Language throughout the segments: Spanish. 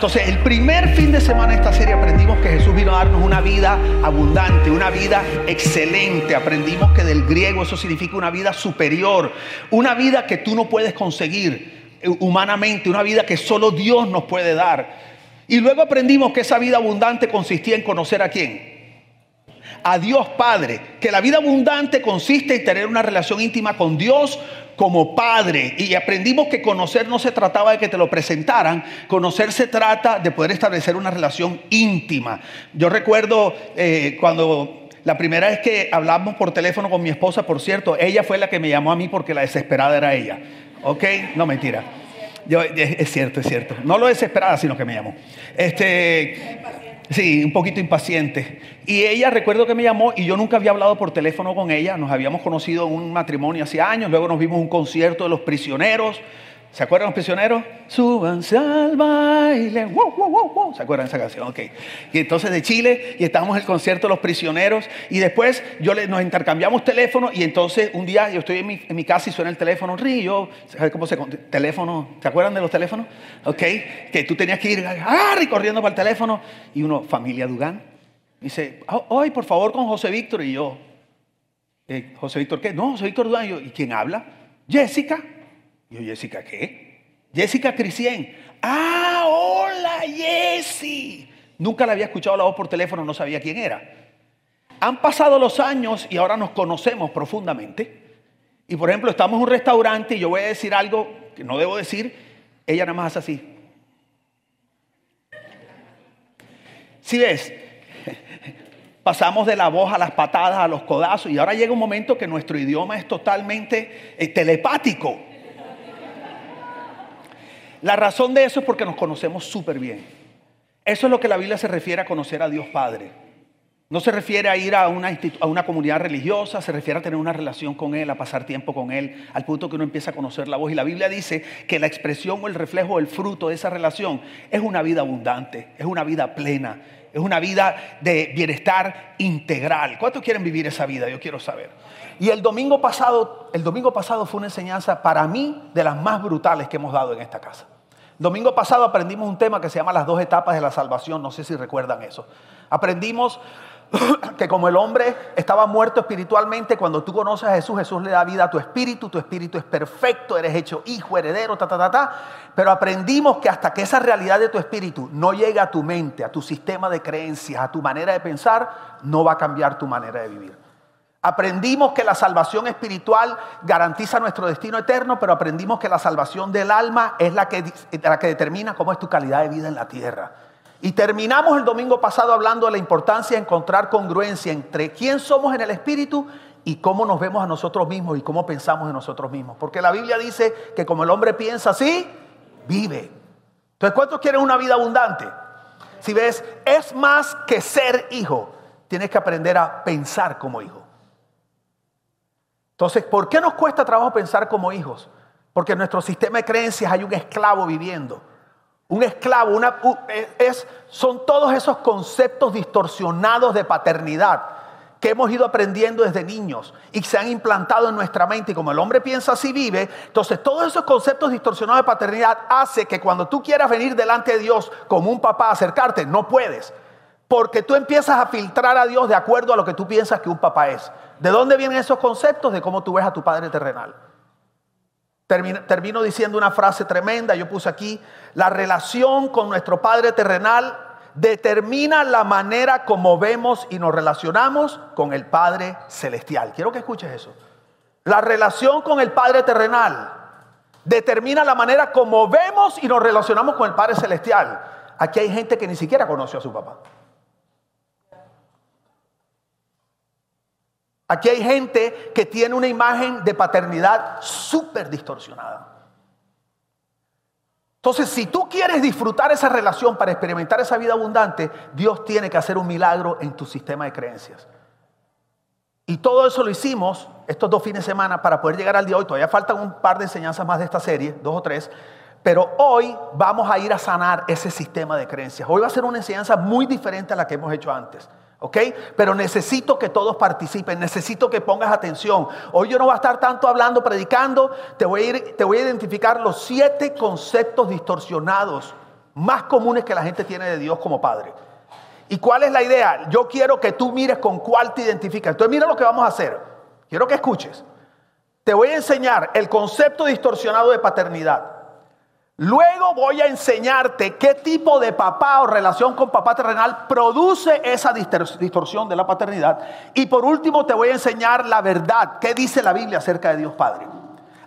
Entonces, el primer fin de semana de esta serie aprendimos que Jesús vino a darnos una vida abundante, una vida excelente. Aprendimos que del griego eso significa una vida superior, una vida que tú no puedes conseguir eh, humanamente, una vida que solo Dios nos puede dar. Y luego aprendimos que esa vida abundante consistía en conocer a quién, a Dios Padre, que la vida abundante consiste en tener una relación íntima con Dios como Padre. Y aprendimos que conocer no se trataba de que te lo presentaran, conocer se trata de poder establecer una relación íntima. Yo recuerdo eh, cuando la primera vez que hablamos por teléfono con mi esposa, por cierto, ella fue la que me llamó a mí porque la desesperada era ella. ¿Ok? No mentira. Yo, es cierto, es cierto. No lo desesperada, sino que me llamó. Este, Sí, un poquito impaciente. Y ella recuerdo que me llamó y yo nunca había hablado por teléfono con ella. Nos habíamos conocido en un matrimonio hace años. Luego nos vimos un concierto de los prisioneros. ¿Se acuerdan los prisioneros? Súbanse al baile. Wow, wow, wow, wow. ¿Se acuerdan esa canción? Ok. Y entonces de Chile y estábamos en el concierto de los prisioneros. Y después yo nos intercambiamos teléfono. Y entonces un día yo estoy en mi, casa y suena el teléfono. Río. ¿Sabes cómo se teléfono? ¿Se acuerdan de los teléfonos? Ok. Que tú tenías que ir ¡ah! corriendo para el teléfono. Y uno, familia Dugán. Dice, hoy por favor con José Víctor. Y yo, eh, ¿José Víctor qué? No, José Víctor Dugán. Y, yo, ¿y quién habla? Jessica. Y yo, Jessica, ¿qué? Jessica Crisien. Ah, hola, Jessie. Nunca la había escuchado la voz por teléfono, no sabía quién era. Han pasado los años y ahora nos conocemos profundamente. Y por ejemplo, estamos en un restaurante y yo voy a decir algo que no debo decir. Ella nada más hace así. Si ves, pasamos de la voz a las patadas, a los codazos, y ahora llega un momento que nuestro idioma es totalmente eh, telepático. La razón de eso es porque nos conocemos súper bien. Eso es lo que la Biblia se refiere a conocer a Dios Padre. No se refiere a ir a una, a una, comunidad religiosa, se refiere a tener una relación con Él, a pasar tiempo con Él, al punto que uno empieza a conocer la voz. Y la Biblia dice que la expresión o el reflejo, el fruto de esa relación es una vida abundante, es una vida plena, es una vida de bienestar integral. ¿Cuántos quieren vivir esa vida? Yo quiero saber. Y el domingo pasado, el domingo pasado fue una enseñanza para mí de las más brutales que hemos dado en esta casa. Domingo pasado aprendimos un tema que se llama las dos etapas de la salvación, no sé si recuerdan eso. Aprendimos que como el hombre estaba muerto espiritualmente, cuando tú conoces a Jesús, Jesús le da vida a tu espíritu, tu espíritu es perfecto, eres hecho hijo, heredero, ta, ta, ta, ta. Pero aprendimos que hasta que esa realidad de tu espíritu no llegue a tu mente, a tu sistema de creencias, a tu manera de pensar, no va a cambiar tu manera de vivir. Aprendimos que la salvación espiritual garantiza nuestro destino eterno, pero aprendimos que la salvación del alma es la que, la que determina cómo es tu calidad de vida en la tierra. Y terminamos el domingo pasado hablando de la importancia de encontrar congruencia entre quién somos en el espíritu y cómo nos vemos a nosotros mismos y cómo pensamos en nosotros mismos. Porque la Biblia dice que como el hombre piensa así, vive. Entonces, ¿cuántos quieren una vida abundante? Si ves, es más que ser hijo. Tienes que aprender a pensar como hijo. Entonces, ¿por qué nos cuesta trabajo pensar como hijos? Porque en nuestro sistema de creencias hay un esclavo viviendo. Un esclavo una, es, son todos esos conceptos distorsionados de paternidad que hemos ido aprendiendo desde niños y se han implantado en nuestra mente. Y como el hombre piensa así vive, entonces todos esos conceptos distorsionados de paternidad hace que cuando tú quieras venir delante de Dios como un papá, acercarte, no puedes. Porque tú empiezas a filtrar a Dios de acuerdo a lo que tú piensas que un papá es. ¿De dónde vienen esos conceptos? De cómo tú ves a tu padre terrenal. Termino, diciendo una frase tremenda, yo puse aquí, la relación con nuestro Padre terrenal determina la manera como vemos y nos relacionamos con el Padre celestial. Quiero que escuches eso. La relación con el Padre terrenal determina la manera como vemos y nos relacionamos con el Padre celestial. Aquí hay gente que ni siquiera conoció a su papá. Aquí hay gente que tiene una imagen de paternidad súper distorsionada. Entonces, si tú quieres disfrutar esa relación para experimentar esa vida abundante, Dios tiene que hacer un milagro en tu sistema de creencias. Y todo eso lo hicimos estos dos fines de semana para poder llegar al día de hoy. Todavía faltan un par de enseñanzas más de esta serie, dos o tres. Pero hoy vamos a ir a sanar ese sistema de creencias. Hoy va a ser una enseñanza muy diferente a la que hemos hecho antes. ¿Ok? Pero necesito que todos participen, necesito que pongas atención. Hoy yo no voy a estar tanto hablando, predicando, te voy a, ir, te voy a identificar los siete conceptos distorsionados más comunes que la gente tiene de Dios como padre. ¿Y cuál es la idea? Yo quiero que tú mires con cuál te identificas. Entonces mira lo que vamos a hacer. Quiero que escuches. Te voy a enseñar el concepto distorsionado de paternidad. Luego voy a enseñarte qué tipo de papá o relación con papá terrenal produce esa distorsión de la paternidad. Y por último te voy a enseñar la verdad, qué dice la Biblia acerca de Dios Padre.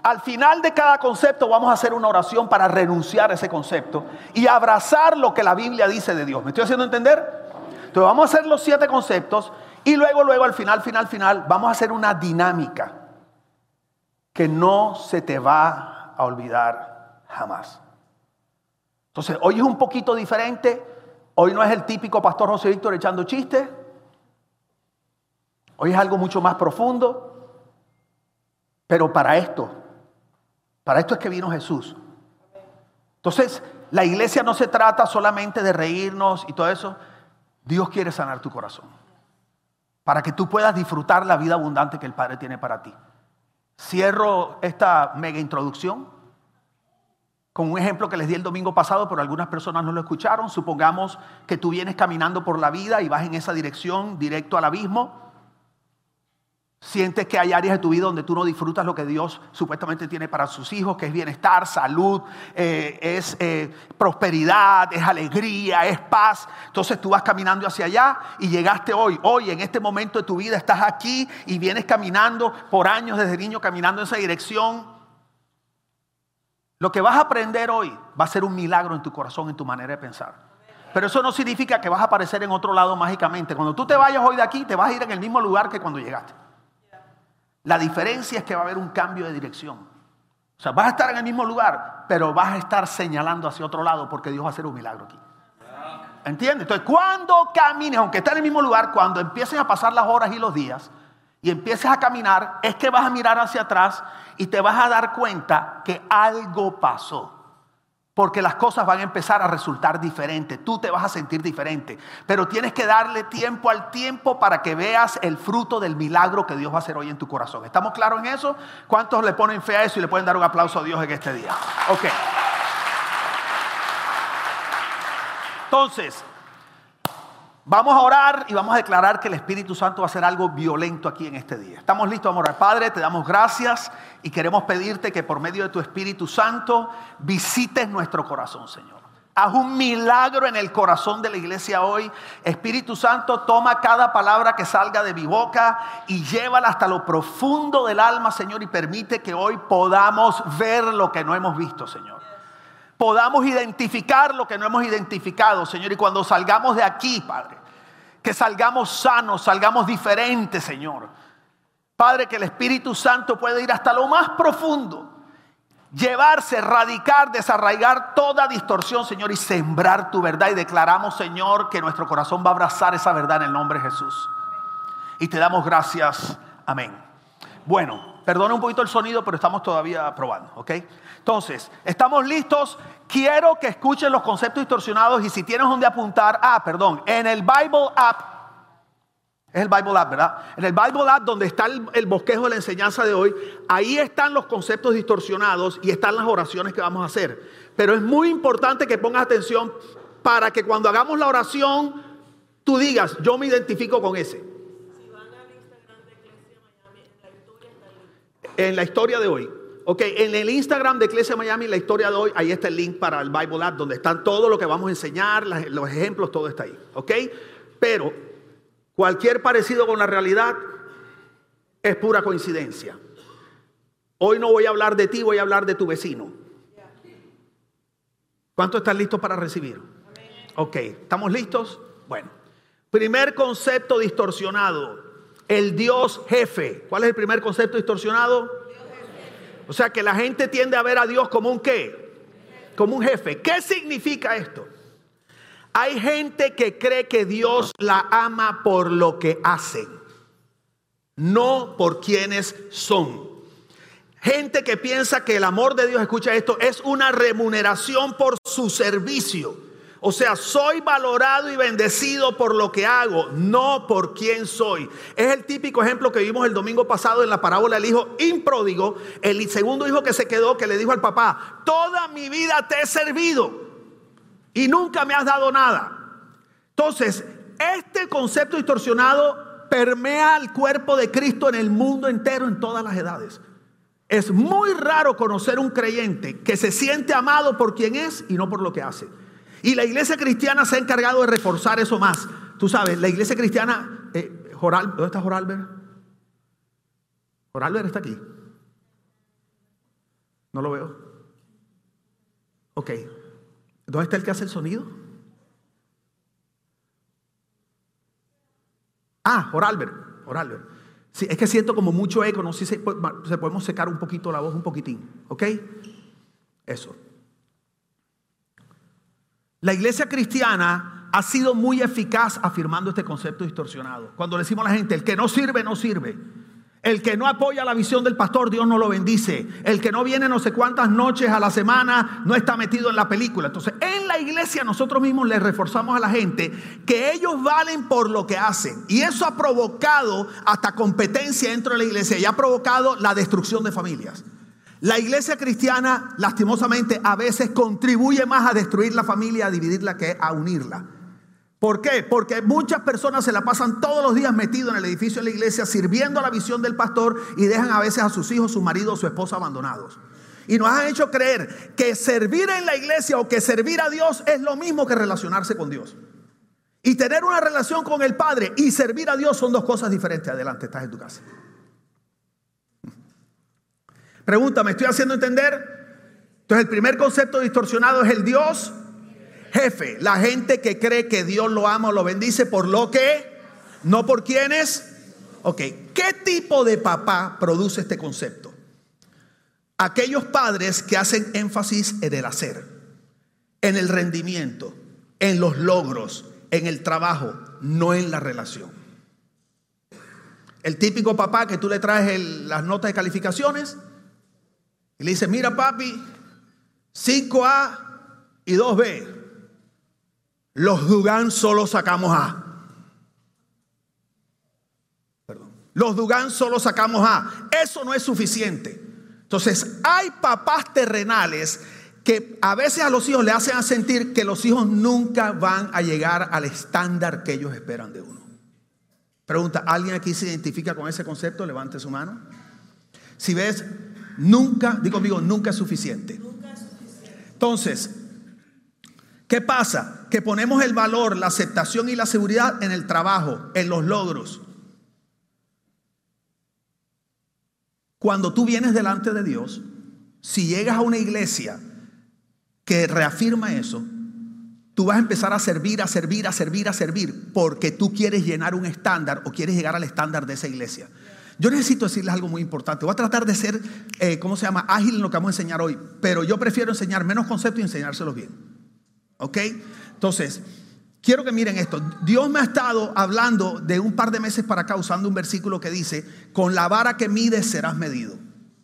Al final de cada concepto vamos a hacer una oración para renunciar a ese concepto y abrazar lo que la Biblia dice de Dios. ¿Me estoy haciendo entender? Entonces vamos a hacer los siete conceptos y luego, luego al final, final, final, vamos a hacer una dinámica que no se te va a olvidar jamás. Entonces, hoy es un poquito diferente. Hoy no es el típico pastor José Víctor echando chistes. Hoy es algo mucho más profundo. Pero para esto, para esto es que vino Jesús. Entonces, la iglesia no se trata solamente de reírnos y todo eso. Dios quiere sanar tu corazón. Para que tú puedas disfrutar la vida abundante que el Padre tiene para ti. Cierro esta mega introducción con un ejemplo que les di el domingo pasado, pero algunas personas no lo escucharon. Supongamos que tú vienes caminando por la vida y vas en esa dirección, directo al abismo. Sientes que hay áreas de tu vida donde tú no disfrutas lo que Dios supuestamente tiene para sus hijos, que es bienestar, salud, eh, es eh, prosperidad, es alegría, es paz. Entonces tú vas caminando hacia allá y llegaste hoy. Hoy, en este momento de tu vida, estás aquí y vienes caminando por años desde niño, caminando en esa dirección. Lo que vas a aprender hoy va a ser un milagro en tu corazón, en tu manera de pensar. Pero eso no significa que vas a aparecer en otro lado mágicamente. Cuando tú te vayas hoy de aquí, te vas a ir en el mismo lugar que cuando llegaste. La diferencia es que va a haber un cambio de dirección. O sea, vas a estar en el mismo lugar, pero vas a estar señalando hacia otro lado porque Dios va a hacer un milagro aquí. ¿Entiendes? Entonces, cuando camines, aunque estés en el mismo lugar, cuando empieces a pasar las horas y los días y empieces a caminar, es que vas a mirar hacia atrás y te vas a dar cuenta que algo pasó. Porque las cosas van a empezar a resultar diferentes. Tú te vas a sentir diferente. Pero tienes que darle tiempo al tiempo para que veas el fruto del milagro que Dios va a hacer hoy en tu corazón. ¿Estamos claros en eso? ¿Cuántos le ponen fe a eso y le pueden dar un aplauso a Dios en este día? Ok. Entonces, Vamos a orar y vamos a declarar que el Espíritu Santo va a hacer algo violento aquí en este día. ¿Estamos listos? A orar. Padre, te damos gracias y queremos pedirte que por medio de tu Espíritu Santo visites nuestro corazón, Señor. Haz un milagro en el corazón de la iglesia hoy. Espíritu Santo, toma cada palabra que salga de mi boca y llévala hasta lo profundo del alma, Señor, y permite que hoy podamos ver lo que no hemos visto, Señor podamos identificar lo que no hemos identificado, Señor. Y cuando salgamos de aquí, Padre, que salgamos sanos, salgamos diferentes, Señor. Padre, que el Espíritu Santo pueda ir hasta lo más profundo, llevarse, erradicar, desarraigar toda distorsión, Señor, y sembrar tu verdad. Y declaramos, Señor, que nuestro corazón va a abrazar esa verdad en el nombre de Jesús. Y te damos gracias. Amén. Bueno, perdona un poquito el sonido, pero estamos todavía probando, ¿ok? Entonces, ¿estamos listos? Quiero que escuchen los conceptos distorsionados y si tienes donde apuntar, ah, perdón, en el Bible App, es el Bible App, ¿verdad? En el Bible App donde está el, bosquejo de la enseñanza de hoy, ahí están los conceptos distorsionados y están las oraciones que vamos a hacer. Pero es muy importante que pongas atención para que cuando hagamos la oración, tú digas, yo me identifico con ese. En la historia de hoy. Ok, en el Instagram de Iglesia Miami, la historia de hoy, ahí está el link para el Bible App, donde están todo lo que vamos a enseñar, los ejemplos, todo está ahí. Ok, pero cualquier parecido con la realidad es pura coincidencia. Hoy no voy a hablar de ti, voy a hablar de tu vecino. ¿Cuántos están listos para recibir? Ok, ¿estamos listos? Bueno, primer concepto distorsionado, el Dios jefe. ¿Cuál es el primer concepto distorsionado? O sea que la gente tiende a ver a Dios como un qué? Como un jefe. ¿Qué significa esto? Hay gente que cree que Dios la ama por lo que hacen, no por quienes son. Gente que piensa que el amor de Dios, escucha esto, es una remuneración por su servicio. O sea, soy valorado y bendecido por lo que hago, no por quién soy. Es el típico ejemplo que vimos el domingo pasado en la parábola del hijo impródigo, el segundo hijo que se quedó, que le dijo al papá, toda mi vida te he servido. y nunca me has dado nada. Entonces, este concepto distorsionado permea al cuerpo de Cristo en el mundo entero, en todas las edades. Es muy raro conocer un creyente que se siente amado por quien es y no por lo que hace. Y la iglesia cristiana se ha encargado de reforzar eso más. Tú sabes, la iglesia cristiana, eh, ¿dónde está Joralber? Joralber está aquí. No lo veo. Ok. ¿Dónde está el que hace el sonido? Ah, Joralber. Joralber. Sí, es que siento como mucho eco, no sé si se, podemos secar un poquito la voz, un poquitín, ¿ok? Eso. La iglesia cristiana ha sido muy eficaz afirmando este concepto distorsionado. Cuando le decimos a la gente, el que no sirve, no sirve. El que no apoya la visión del pastor, Dios no lo bendice. El que no viene no sé cuántas noches a la semana, no está metido en la película. Entonces, en la iglesia nosotros mismos le reforzamos a la gente que ellos valen por lo que hacen. Y eso ha provocado hasta competencia dentro de la iglesia y ha provocado la destrucción de familias. La iglesia cristiana, lastimosamente, a veces contribuye más a destruir la familia, a dividirla, que a unirla. ¿Por qué? Porque muchas personas se la pasan todos los días metidos en el edificio de la iglesia sirviendo a la visión del pastor y dejan a veces a sus hijos, su marido o su esposa abandonados. Y nos han hecho creer que servir en la iglesia o que servir a Dios es lo mismo que relacionarse con Dios. Y tener una relación con el Padre y servir a Dios son dos cosas diferentes. Adelante, estás en tu casa. Pregunta, ¿me estoy haciendo entender? Entonces el primer concepto distorsionado es el Dios jefe, la gente que cree que Dios lo ama o lo bendice por lo que, no por quienes. Ok, ¿qué tipo de papá produce este concepto? Aquellos padres que hacen énfasis en el hacer, en el rendimiento, en los logros, en el trabajo, no en la relación. El típico papá que tú le traes las notas de calificaciones y le dices, mira papi, 5A y 2B. Los Dugan solo sacamos A. Perdón. Los Dugan solo sacamos A. Eso no es suficiente. Entonces, hay papás terrenales que a veces a los hijos le hacen sentir que los hijos nunca van a llegar al estándar que ellos esperan de uno. Pregunta, ¿alguien aquí se identifica con ese concepto? Levante su mano. Si ves, nunca, digo amigo, nunca es suficiente. Entonces, ¿Qué pasa? Que ponemos el valor, la aceptación y la seguridad en el trabajo, en los logros. Cuando tú vienes delante de Dios, si llegas a una iglesia que reafirma eso, tú vas a empezar a servir, a servir, a servir, a servir, porque tú quieres llenar un estándar o quieres llegar al estándar de esa iglesia. Yo necesito decirles algo muy importante. Voy a tratar de ser, eh, ¿cómo se llama?, ágil en lo que vamos a enseñar hoy, pero yo prefiero enseñar menos conceptos y enseñárselos bien. ¿Ok? Entonces, quiero que miren esto. Dios me ha estado hablando de un par de meses para acá usando un versículo que dice, con la vara que mides serás medido.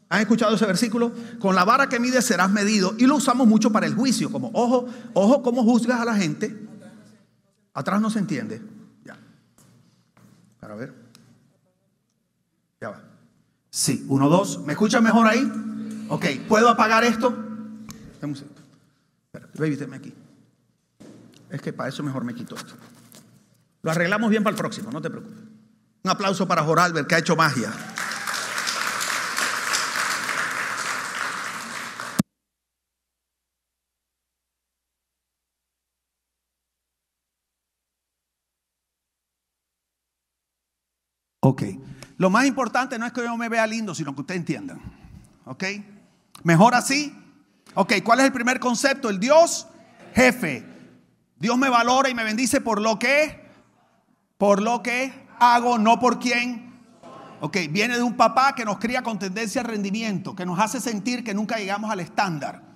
¿Han escuchado ese versículo? Con la vara que mides serás medido. Y lo usamos mucho para el juicio, como, ojo, ojo cómo juzgas a la gente. Atrás no se entiende. Ya. Para ver. Ya va. Sí, uno, dos. ¿Me escuchan mejor ahí? Ok, ¿puedo apagar esto? Baby, aquí. Es que para eso mejor me quito esto. Lo arreglamos bien para el próximo, no te preocupes. Un aplauso para Joralber que ha hecho magia. Ok. Lo más importante no es que yo me vea lindo, sino que ustedes entiendan. Ok. Mejor así. Ok. ¿Cuál es el primer concepto? El Dios jefe. Dios me valora y me bendice por lo que, por lo que hago, no por quién. Ok, viene de un papá que nos cría con tendencia al rendimiento, que nos hace sentir que nunca llegamos al estándar.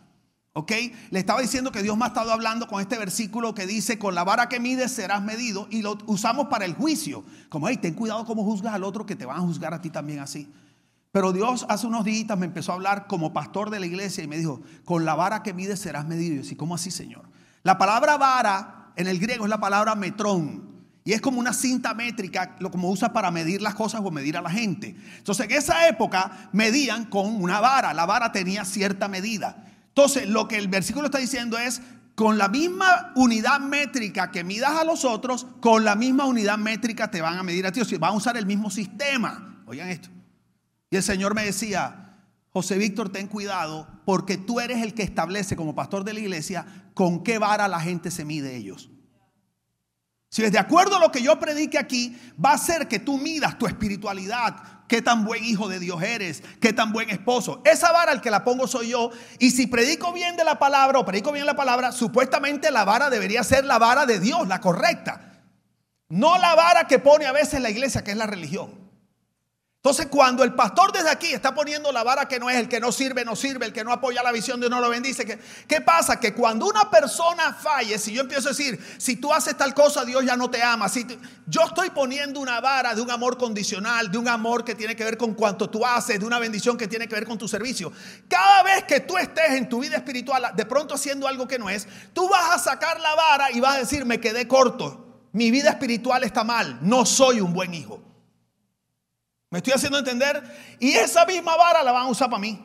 ¿Ok? Le estaba diciendo que Dios me ha estado hablando con este versículo que dice, con la vara que mides serás medido, y lo usamos para el juicio. Como, hey, ten cuidado cómo juzgas al otro, que te van a juzgar a ti también así. Pero Dios hace unos días me empezó a hablar como pastor de la iglesia y me dijo, con la vara que mides serás medido. Y yo decía, ¿cómo así, Señor? La palabra vara en el griego es la palabra metrón. Y es como una cinta métrica, lo como usa para medir las cosas o medir a la gente. Entonces, en esa época medían con una vara. La vara tenía cierta medida. Entonces, lo que el versículo está diciendo es, con la misma unidad métrica que midas a los otros, con la misma unidad métrica te van a medir a ti. O sea, van a usar el mismo sistema. Oigan esto. Y el Señor me decía, José Víctor, ten cuidado porque tú eres el que establece como pastor de la iglesia con qué vara la gente se mide ellos. Si es de acuerdo a lo que yo predique aquí, va a ser que tú midas tu espiritualidad, qué tan buen hijo de Dios eres, qué tan buen esposo. Esa vara al que la pongo soy yo. Y si predico bien de la palabra o predico bien la palabra, supuestamente la vara debería ser la vara de Dios, la correcta. No la vara que pone a veces la iglesia, que es la religión. Entonces, cuando el pastor desde aquí está poniendo la vara que no es, el que no sirve, no sirve, el que no apoya la visión de Dios no lo bendice, ¿qué, ¿qué pasa? Que cuando una persona falle, si yo empiezo a decir, si tú haces tal cosa, Dios ya no te ama. Si yo estoy poniendo una vara de un amor condicional, de un amor que tiene que ver con cuanto tú haces, de una bendición que tiene que ver con tu servicio. Cada vez que tú estés en tu vida espiritual, de pronto haciendo algo que no es, tú vas a sacar la vara y vas a decir, me quedé corto. Mi vida espiritual está mal, no soy un buen hijo. ¿Me estoy haciendo entender? Y esa misma vara la van a usar para mí.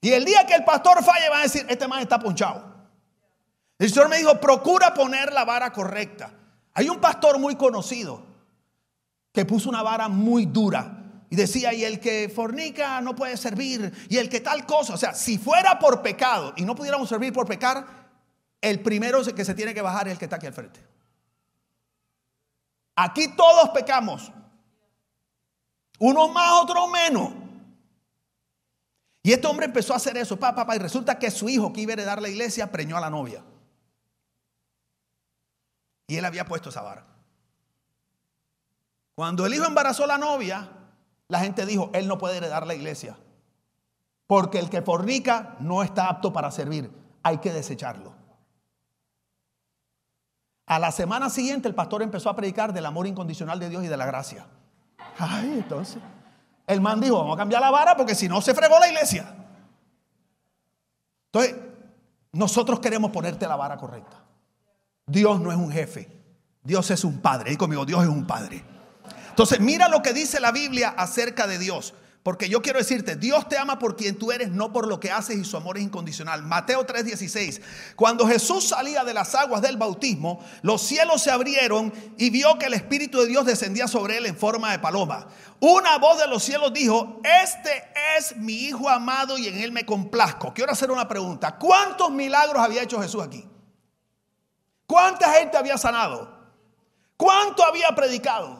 Y el día que el pastor falle van a decir, este man está ponchado. El Señor me dijo, procura poner la vara correcta. Hay un pastor muy conocido que puso una vara muy dura. Y decía, y el que fornica no puede servir. Y el que tal cosa. O sea, si fuera por pecado y no pudiéramos servir por pecar, el primero que se tiene que bajar es el que está aquí al frente. Aquí todos pecamos. Unos más, otros menos. Y este hombre empezó a hacer eso, papá, papá, y resulta que su hijo que iba a heredar la iglesia preñó a la novia. Y él había puesto esa vara. Cuando el hijo embarazó a la novia, la gente dijo, él no puede heredar la iglesia. Porque el que fornica no está apto para servir. Hay que desecharlo. A la semana siguiente el pastor empezó a predicar del amor incondicional de Dios y de la gracia. Ay, entonces. El man dijo, vamos a cambiar la vara porque si no se fregó la iglesia. Entonces, nosotros queremos ponerte la vara correcta. Dios no es un jefe. Dios es un padre. Y conmigo, Dios es un padre. Entonces, mira lo que dice la Biblia acerca de Dios. Porque yo quiero decirte, Dios te ama por quien tú eres, no por lo que haces y su amor es incondicional. Mateo 3:16. Cuando Jesús salía de las aguas del bautismo, los cielos se abrieron y vio que el Espíritu de Dios descendía sobre él en forma de paloma. Una voz de los cielos dijo, este es mi Hijo amado y en él me complazco. Quiero hacer una pregunta. ¿Cuántos milagros había hecho Jesús aquí? ¿Cuánta gente había sanado? ¿Cuánto había predicado?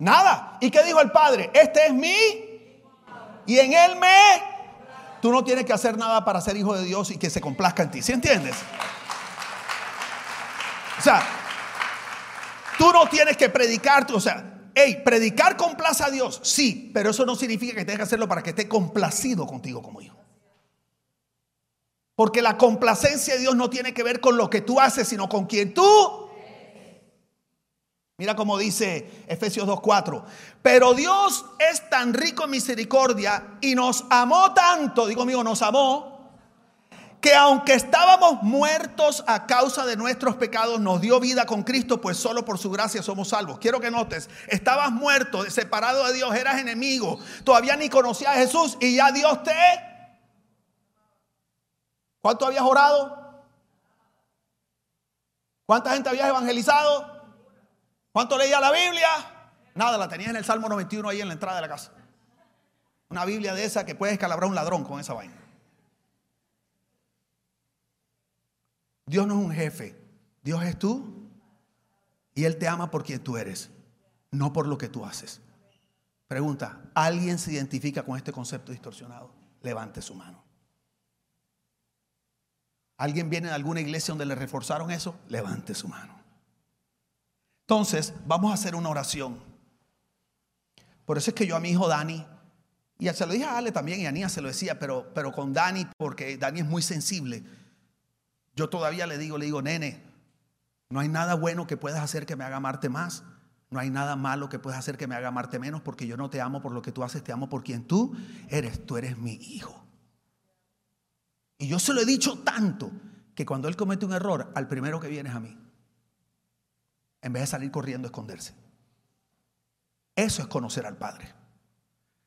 Nada. ¿Y qué dijo el Padre? Este es mi. Y en Él me. Tú no tienes que hacer nada para ser hijo de Dios y que se complazca en ti. ¿Sí entiendes? O sea, tú no tienes que predicar. O sea, hey, predicar complace a Dios. Sí, pero eso no significa que tengas que hacerlo para que esté complacido contigo como hijo. Porque la complacencia de Dios no tiene que ver con lo que tú haces, sino con quien tú Mira cómo dice Efesios 2.4. Pero Dios es tan rico en misericordia y nos amó tanto, digo amigo, nos amó, que aunque estábamos muertos a causa de nuestros pecados, nos dio vida con Cristo, pues solo por su gracia somos salvos. Quiero que notes, estabas muerto, separado de Dios, eras enemigo, todavía ni conocías a Jesús y ya Dios te... ¿Cuánto habías orado? ¿Cuánta gente habías evangelizado? ¿Cuánto leía la Biblia? Nada, la tenía en el Salmo 91 ahí en la entrada de la casa. Una Biblia de esa que puede escalabrar un ladrón con esa vaina. Dios no es un jefe, Dios es tú y Él te ama por quien tú eres, no por lo que tú haces. Pregunta, ¿alguien se identifica con este concepto distorsionado? Levante su mano. ¿Alguien viene de alguna iglesia donde le reforzaron eso? Levante su mano. Entonces, vamos a hacer una oración. Por eso es que yo a mi hijo Dani, y se lo dije a Ale también, y a Ania se lo decía, pero, pero con Dani, porque Dani es muy sensible, yo todavía le digo, le digo, nene, no hay nada bueno que puedas hacer que me haga amarte más. No hay nada malo que puedas hacer que me haga amarte menos, porque yo no te amo por lo que tú haces, te amo por quien tú eres. Tú eres mi hijo. Y yo se lo he dicho tanto que cuando él comete un error, al primero que viene es a mí en vez de salir corriendo a esconderse. Eso es conocer al Padre.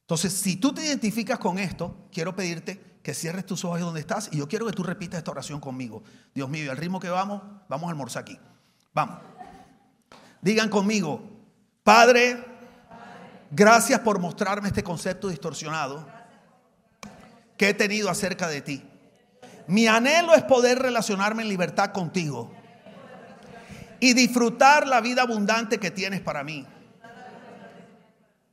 Entonces, si tú te identificas con esto, quiero pedirte que cierres tus ojos donde estás y yo quiero que tú repitas esta oración conmigo. Dios mío, y al ritmo que vamos, vamos a almorzar aquí. Vamos. Digan conmigo, Padre, gracias por mostrarme este concepto distorsionado que he tenido acerca de ti. Mi anhelo es poder relacionarme en libertad contigo y disfrutar la vida abundante que tienes para mí.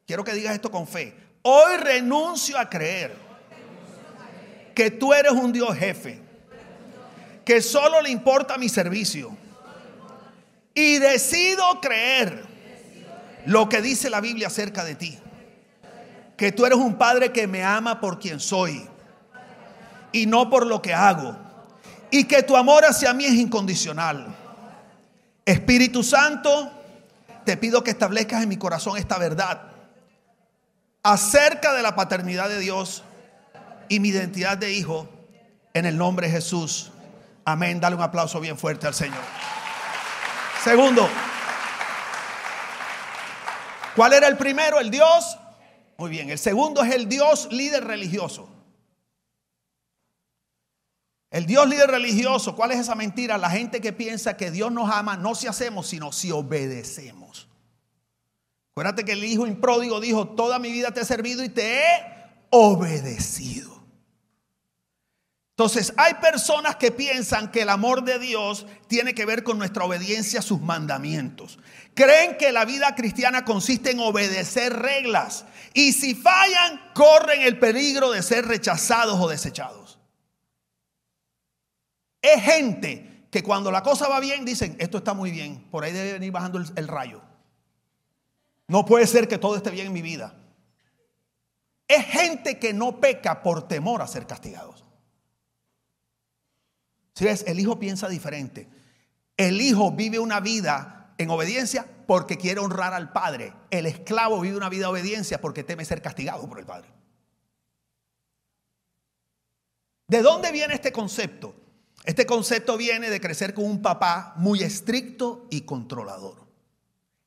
Quiero que digas esto con fe. Hoy renuncio a creer que tú eres un Dios jefe, que solo le importa mi servicio. Y decido creer lo que dice la Biblia acerca de ti. Que tú eres un Padre que me ama por quien soy y no por lo que hago. Y que tu amor hacia mí es incondicional. Espíritu Santo, te pido que establezcas en mi corazón esta verdad acerca de la paternidad de Dios y mi identidad de hijo en el nombre de Jesús. Amén. Dale un aplauso bien fuerte al Señor. Segundo, ¿cuál era el primero? El Dios. Muy bien, el segundo es el Dios líder religioso. El Dios líder religioso, ¿cuál es esa mentira? La gente que piensa que Dios nos ama no si hacemos, sino si obedecemos. Acuérdate que el hijo impródigo dijo, toda mi vida te he servido y te he obedecido. Entonces, hay personas que piensan que el amor de Dios tiene que ver con nuestra obediencia a sus mandamientos. Creen que la vida cristiana consiste en obedecer reglas y si fallan, corren el peligro de ser rechazados o desechados. Es gente que cuando la cosa va bien dicen, esto está muy bien, por ahí debe venir bajando el, rayo. No puede ser que todo esté bien en mi vida. Es gente que no peca por temor a ser castigados. Si ves, el hijo piensa diferente. El hijo vive una vida en obediencia porque quiere honrar al padre. El esclavo vive una vida de obediencia porque teme ser castigado por el padre. ¿De dónde viene este concepto? Este concepto viene de crecer con un papá muy estricto y controlador,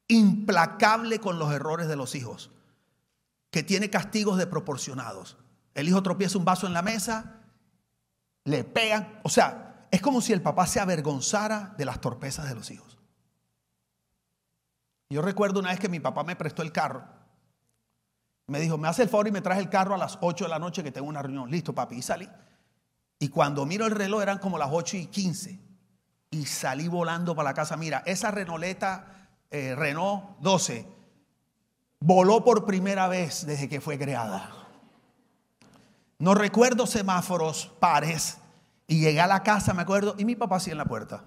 implacable con los errores de los hijos, que tiene castigos desproporcionados. El hijo tropieza un vaso en la mesa, le pegan, o sea, es como si el papá se avergonzara de las torpezas de los hijos. Yo recuerdo una vez que mi papá me prestó el carro. Me dijo, me hace el favor y me traje el carro a las 8 de la noche que tengo una reunión. Listo, papi. Y salí. Y cuando miro el reloj eran como las 8 y 15. Y salí volando para la casa. Mira, esa Renoleta eh, Renault 12 voló por primera vez desde que fue creada. No recuerdo semáforos pares. Y llegué a la casa, me acuerdo, y mi papá así en la puerta.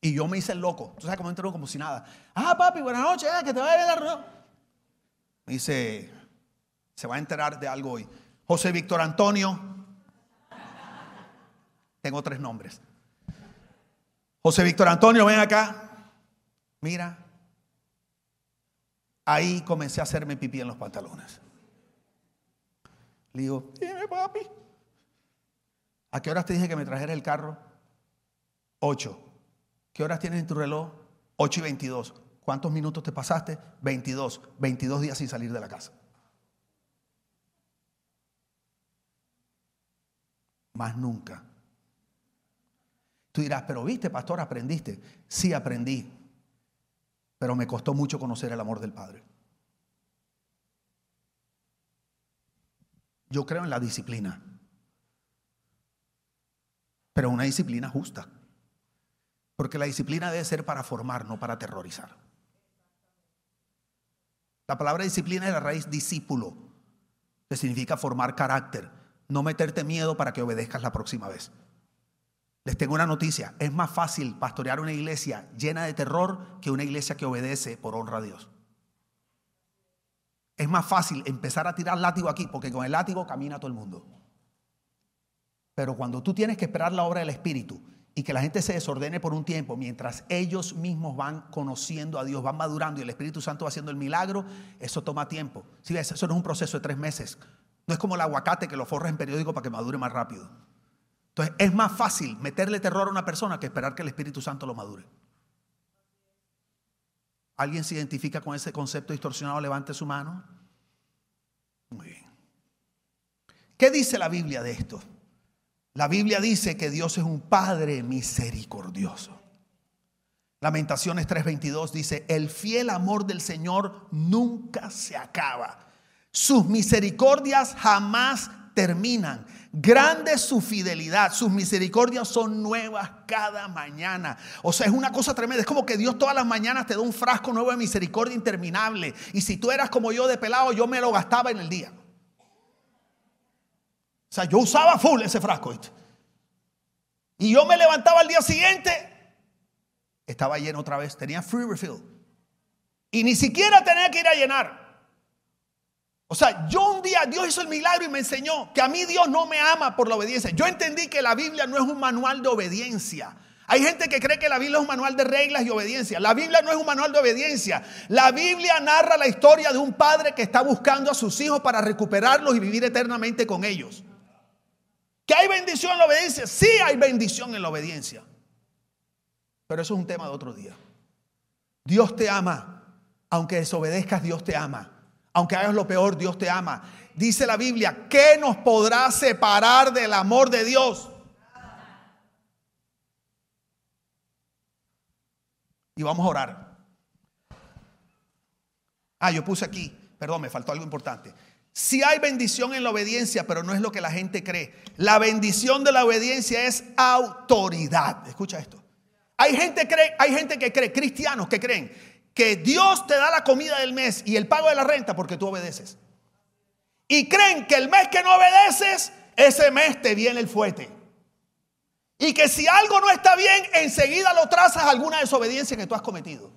Y yo me hice el loco. Tú sabes cómo entró como si nada. Ah, papi, buenas noches, eh, que te vaya a dar. Me dice, se va a enterar de algo hoy. José Víctor Antonio. Tengo tres nombres. José Víctor Antonio, ven acá. Mira. Ahí comencé a hacerme pipí en los pantalones. Le digo, dime papi. ¿A qué horas te dije que me trajeras el carro? Ocho. ¿Qué horas tienes en tu reloj? Ocho y veintidós. ¿Cuántos minutos te pasaste? Veintidós. Veintidós días sin salir de la casa. Más nunca. Tú dirás, pero viste, pastor, aprendiste. Sí, aprendí, pero me costó mucho conocer el amor del Padre. Yo creo en la disciplina, pero una disciplina justa. Porque la disciplina debe ser para formar, no para aterrorizar. La palabra disciplina es la raíz discípulo, que significa formar carácter no meterte miedo para que obedezcas la próxima vez. Les tengo una noticia, es más fácil pastorear una iglesia llena de terror que una iglesia que obedece por honra a Dios. Es más fácil empezar a tirar látigo aquí, porque con el látigo camina todo el mundo. Pero cuando tú tienes que esperar la obra del Espíritu y que la gente se desordene por un tiempo, mientras ellos mismos van conociendo a Dios, van madurando y el Espíritu Santo va haciendo el milagro, eso toma tiempo. Si eso no es un proceso de tres meses. No es como el aguacate que lo forras en periódico para que madure más rápido. Entonces es más fácil meterle terror a una persona que esperar que el Espíritu Santo lo madure. ¿Alguien se identifica con ese concepto distorsionado? Levante su mano. Muy bien. ¿Qué dice la Biblia de esto? La Biblia dice que Dios es un Padre misericordioso. Lamentaciones 3:22 dice, el fiel amor del Señor nunca se acaba. Sus misericordias jamás terminan. Grande su fidelidad, sus misericordias son nuevas cada mañana. O sea, es una cosa tremenda. Es como que Dios todas las mañanas te da un frasco nuevo de misericordia interminable. Y si tú eras como yo de pelado, yo me lo gastaba en el día. O sea, yo usaba full ese frasco. Y yo me levantaba al día siguiente, estaba lleno otra vez, tenía free refill. Y ni siquiera tenía que ir a llenar. O sea, yo un día Dios hizo el milagro y me enseñó que a mí Dios no me ama por la obediencia. Yo entendí que la Biblia no es un manual de obediencia. Hay gente que cree que la Biblia es un manual de reglas y obediencia. La Biblia no es un manual de obediencia. La Biblia narra la historia de un padre que está buscando a sus hijos para recuperarlos y vivir eternamente con ellos. ¿Que hay bendición en la obediencia? Sí hay bendición en la obediencia. Pero eso es un tema de otro día. Dios te ama. Aunque desobedezcas, Dios te ama. Aunque hagas lo peor, Dios te ama. Dice la Biblia, ¿qué nos podrá separar del amor de Dios? Y vamos a orar. Ah, yo puse aquí, perdón, me faltó algo importante. Si hay bendición en la obediencia, pero no es lo que la gente cree. La bendición de la obediencia es autoridad. Escucha esto. Hay gente, cree, hay gente que cree, cristianos que creen, que Dios te da la comida del mes y el pago de la renta porque tú obedeces. Y creen que el mes que no obedeces, ese mes te viene el fuete. Y que si algo no está bien, enseguida lo trazas alguna desobediencia que tú has cometido.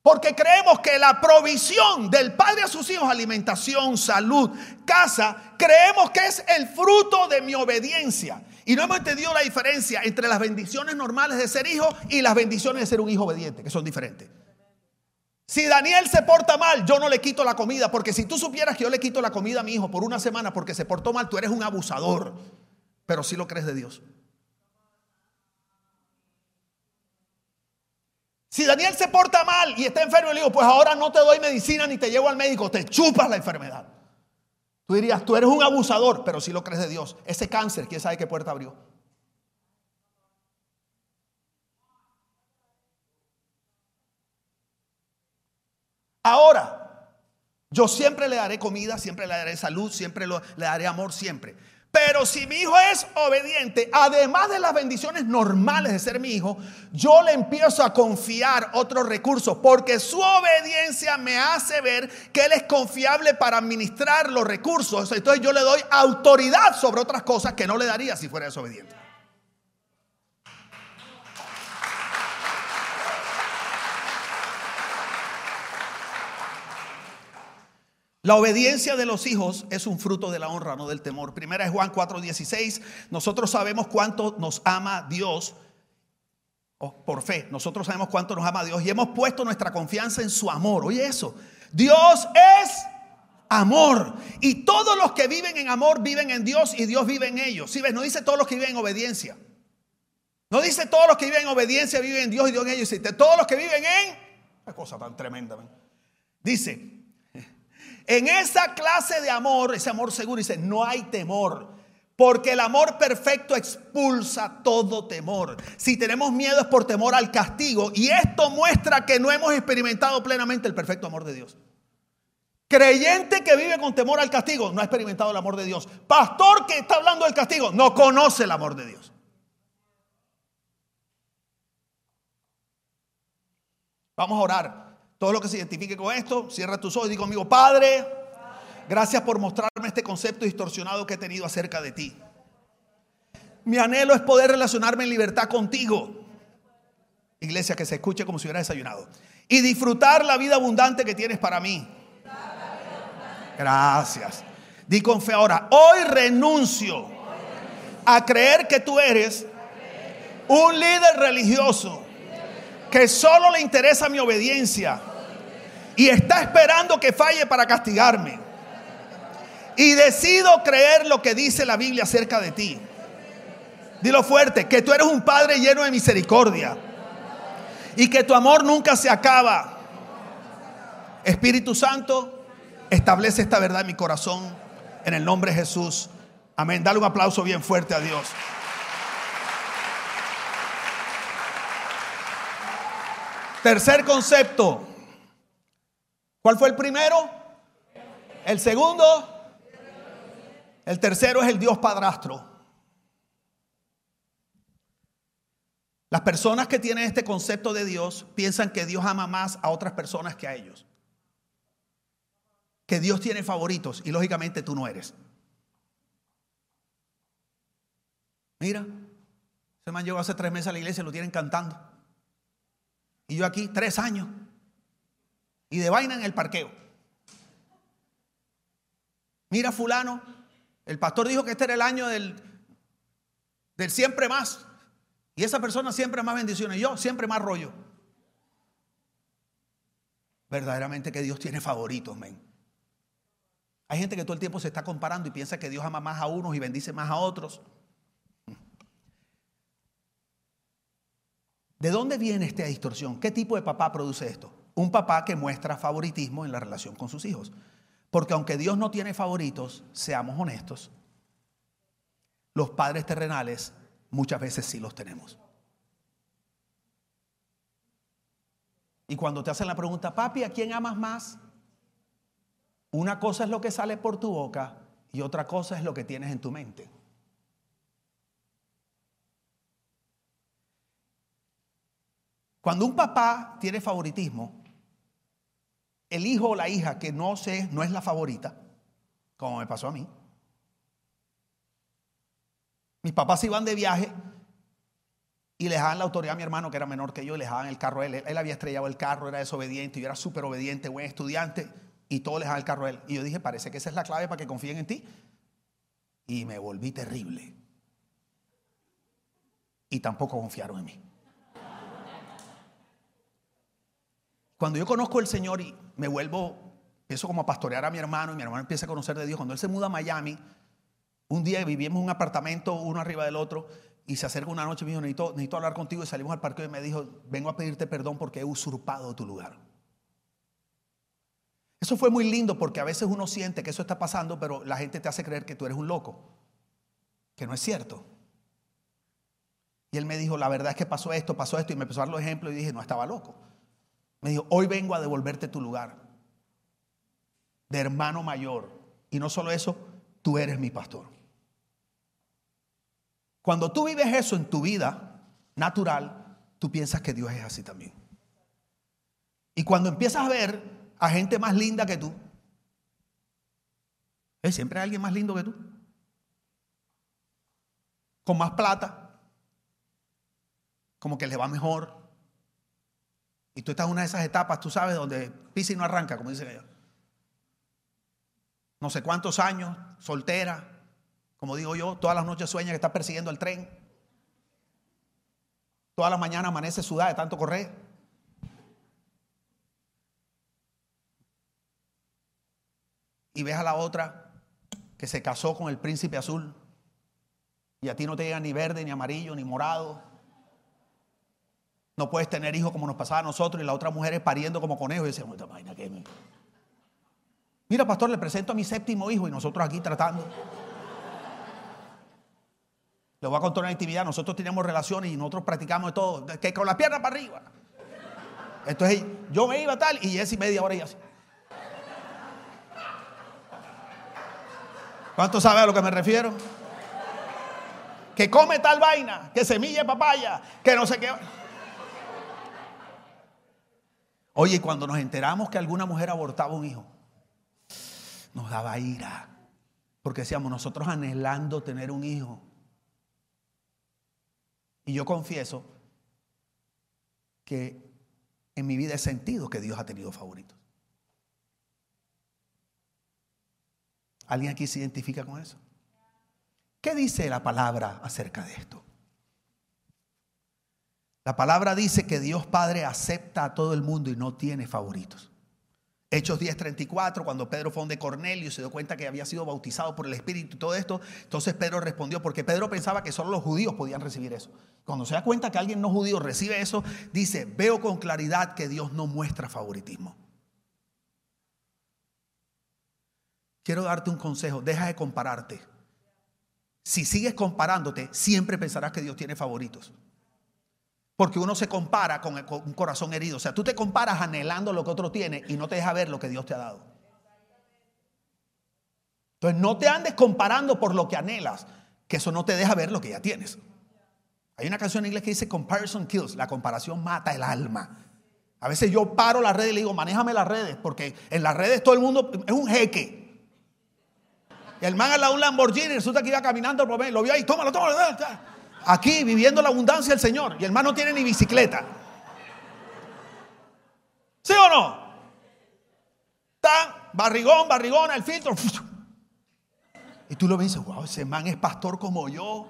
Porque creemos que la provisión del padre a sus hijos, alimentación, salud, casa, creemos que es el fruto de mi obediencia. Y no hemos entendido la diferencia entre las bendiciones normales de ser hijo y las bendiciones de ser un hijo obediente, que son diferentes. Si Daniel se porta mal, yo no le quito la comida, porque si tú supieras que yo le quito la comida a mi hijo por una semana porque se portó mal, tú eres un abusador. Pero si lo crees de Dios. Si Daniel se porta mal y está enfermo, le digo, pues ahora no te doy medicina ni te llevo al médico, te chupas la enfermedad. Tú dirías, tú eres un abusador, pero si lo crees de Dios. Ese cáncer, ¿quién sabe qué puerta abrió? Ahora, yo siempre le daré comida, siempre le daré salud, siempre le daré amor, siempre. Pero si mi hijo es obediente, además de las bendiciones normales de ser mi hijo, yo le empiezo a confiar otros recursos, porque su obediencia me hace ver que él es confiable para administrar los recursos. Entonces yo le doy autoridad sobre otras cosas que no le daría si fuera desobediente. La obediencia de los hijos es un fruto de la honra, no del temor. Primera es Juan 4:16. Nosotros sabemos cuánto nos ama Dios por fe. Nosotros sabemos cuánto nos ama Dios y hemos puesto nuestra confianza en su amor. Oye eso. Dios es amor. Y todos los que viven en amor viven en Dios y Dios vive en ellos. Si ves, no dice todos los que viven en obediencia. No dice todos los que viven en obediencia viven en Didios y Dios en ellos. Dice todos los que viven en... Una cosa tan tremenda. Dice, en esa clase de amor, ese amor seguro, dice, no hay temor. Porque el amor perfecto expulsa todo temor. Si tenemos miedo es por temor al castigo. Y esto muestra que no hemos experimentado plenamente el perfecto amor de Dios. Creyente que vive con temor al castigo no ha experimentado el amor de Dios. Pastor que está hablando del castigo no conoce el amor de Dios. Vamos a orar. Todo lo que se identifique con esto, cierra tus ojos y digo conmigo, Padre, gracias por mostrarme este concepto distorsionado que he tenido acerca de ti. Mi anhelo es poder relacionarme en libertad contigo. Iglesia, que se escuche como si hubiera desayunado. Y disfrutar la vida abundante que tienes para mí. Gracias. Di con fe ahora, hoy renuncio a creer que tú eres un líder religioso que solo le interesa mi obediencia y está esperando que falle para castigarme. Y decido creer lo que dice la Biblia acerca de ti. Dilo fuerte, que tú eres un Padre lleno de misericordia y que tu amor nunca se acaba. Espíritu Santo, establece esta verdad en mi corazón en el nombre de Jesús. Amén. Dale un aplauso bien fuerte a Dios. Tercer concepto. ¿Cuál fue el primero? El segundo. El tercero es el Dios padrastro. Las personas que tienen este concepto de Dios piensan que Dios ama más a otras personas que a ellos. Que Dios tiene favoritos y lógicamente tú no eres. Mira, ese man llegó hace tres meses a la iglesia y lo tienen cantando. Y yo aquí tres años. Y de vaina en el parqueo. Mira fulano, el pastor dijo que este era el año del, del siempre más. Y esa persona siempre más bendiciones. Yo siempre más rollo. Verdaderamente que Dios tiene favoritos, men. Hay gente que todo el tiempo se está comparando y piensa que Dios ama más a unos y bendice más a otros. ¿De dónde viene esta distorsión? ¿Qué tipo de papá produce esto? Un papá que muestra favoritismo en la relación con sus hijos. Porque aunque Dios no tiene favoritos, seamos honestos, los padres terrenales muchas veces sí los tenemos. Y cuando te hacen la pregunta, papi, ¿a quién amas más? Una cosa es lo que sale por tu boca y otra cosa es lo que tienes en tu mente. Cuando un papá tiene favoritismo, el hijo o la hija que no sé, no es la favorita, como me pasó a mí. Mis papás iban de viaje y le dejaban la autoridad a mi hermano, que era menor que yo, y le dejaban el carro a él. Él había estrellado el carro, era desobediente, yo era súper obediente, buen estudiante, y todo le dejaban el carro a él. Y yo dije, parece que esa es la clave para que confíen en ti. Y me volví terrible. Y tampoco confiaron en mí. Cuando yo conozco al Señor y me vuelvo, empiezo como a pastorear a mi hermano y mi hermano empieza a conocer de Dios, cuando él se muda a Miami, un día vivíamos en un apartamento uno arriba del otro y se acerca una noche y me dijo, necesito, necesito hablar contigo y salimos al parque y me dijo, vengo a pedirte perdón porque he usurpado tu lugar. Eso fue muy lindo porque a veces uno siente que eso está pasando, pero la gente te hace creer que tú eres un loco, que no es cierto. Y él me dijo, la verdad es que pasó esto, pasó esto, y me empezó a dar los ejemplos y dije, no estaba loco. Me dijo, hoy vengo a devolverte tu lugar de hermano mayor. Y no solo eso, tú eres mi pastor. Cuando tú vives eso en tu vida natural, tú piensas que Dios es así también. Y cuando empiezas a ver a gente más linda que tú, ¿eh? siempre hay alguien más lindo que tú, con más plata, como que le va mejor, y tú estás en una de esas etapas, tú sabes, donde pisa y no arranca, como dicen ellos. No sé cuántos años, soltera, como digo yo, todas las noches sueña que está persiguiendo el tren. Todas las mañanas amanece sudada de tanto correr. Y ves a la otra que se casó con el príncipe azul. Y a ti no te llega ni verde, ni amarillo, ni morado. No puedes tener hijos como nos pasaba a nosotros y la otra mujer es pariendo como conejos. Y decimos, esta vaina que me... Mira, pastor, le presento a mi séptimo hijo y nosotros aquí tratando. Le voy a contar una intimidad. Nosotros tenemos relaciones y nosotros practicamos de todo. Que con la pierna para arriba. Entonces yo me iba tal y Jessy media hora y así. ¿Cuánto sabe a lo que me refiero? Que come tal vaina, que semilla papaya, que no sé qué. Oye, cuando nos enteramos que alguna mujer abortaba un hijo, nos daba ira. Porque decíamos, nosotros anhelando tener un hijo. Y yo confieso que en mi vida he sentido que Dios ha tenido favoritos. ¿Alguien aquí se identifica con eso? ¿Qué dice la palabra acerca de esto? La palabra dice que Dios Padre acepta a todo el mundo y no tiene favoritos. Hechos 10:34, cuando Pedro fue de Cornelio y se dio cuenta que había sido bautizado por el Espíritu y todo esto, entonces Pedro respondió, porque Pedro pensaba que solo los judíos podían recibir eso. Cuando se da cuenta que alguien no judío recibe eso, dice, veo con claridad que Dios no muestra favoritismo. quiero darte un consejo, deja de compararte. Si sigues comparándote, siempre pensarás que Dios tiene favoritos. Porque uno se compara con, un corazón herido. O sea, tú te comparas anhelando lo que otro tiene y no te deja ver lo que Dios te ha dado. Entonces no te andes comparando por lo que anhelas, que eso no te deja ver lo que ya tienes. Hay una canción en inglés que dice comparison kills, la comparación mata el alma. A veces yo paro las redes y le digo, manéjame las redes, porque en las redes todo el mundo es un jeque. Y el man al lado de un Lamborghini resulta que iba caminando lo vio ahí, tómalo, tómalo. Aquí viviendo la abundancia del Señor. Y el man no tiene ni bicicleta. ¿Sí o no? Está barrigón, barrigón, el filtro. Y tú lo ves y dices, wow, ese man es pastor como yo.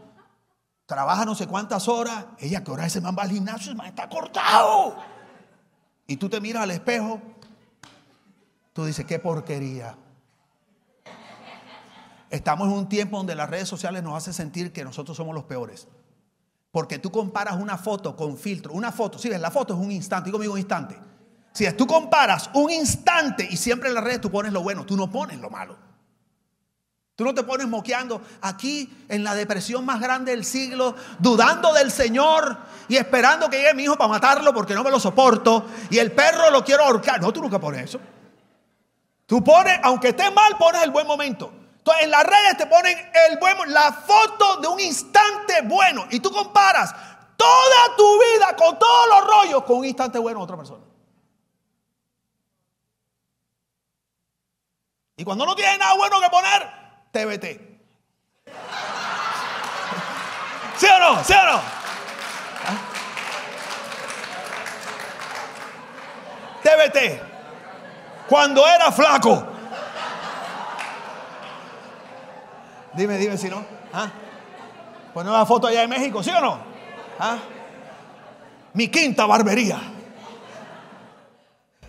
Trabaja no sé cuántas horas. Ella, ¿qué hora ese man va al gimnasio? Ese man está cortado. Y tú te miras al espejo. Tú dices, qué porquería. Estamos en un tiempo donde las redes sociales nos hacen sentir que nosotros somos los peores. Porque tú comparas una foto con filtro. Una foto, si ves, la foto es un instante. Digo conmigo un instante. Si tú comparas un instante y siempre en las redes tú pones lo bueno, tú no pones lo malo. Tú no te pones moqueando aquí en la depresión más grande del siglo, dudando del Señor y esperando que llegue mi hijo para matarlo porque no me lo soporto y el perro lo quiero ahorcar. No, tú nunca pones eso. Tú pones, aunque esté mal, pones el buen momento en las redes te ponen la foto de un instante bueno. Y tú comparas toda tu vida con todos los rollos con un instante bueno de otra persona. Y cuando no tienes nada bueno que poner, TBT. ¿Sí o no? ¿Sí o no? TBT. Cuando era flaco. Dime, dime si no. ¿Ah? Pues foto allá en México, ¿sí o no? ¿Ah? Mi quinta barbería.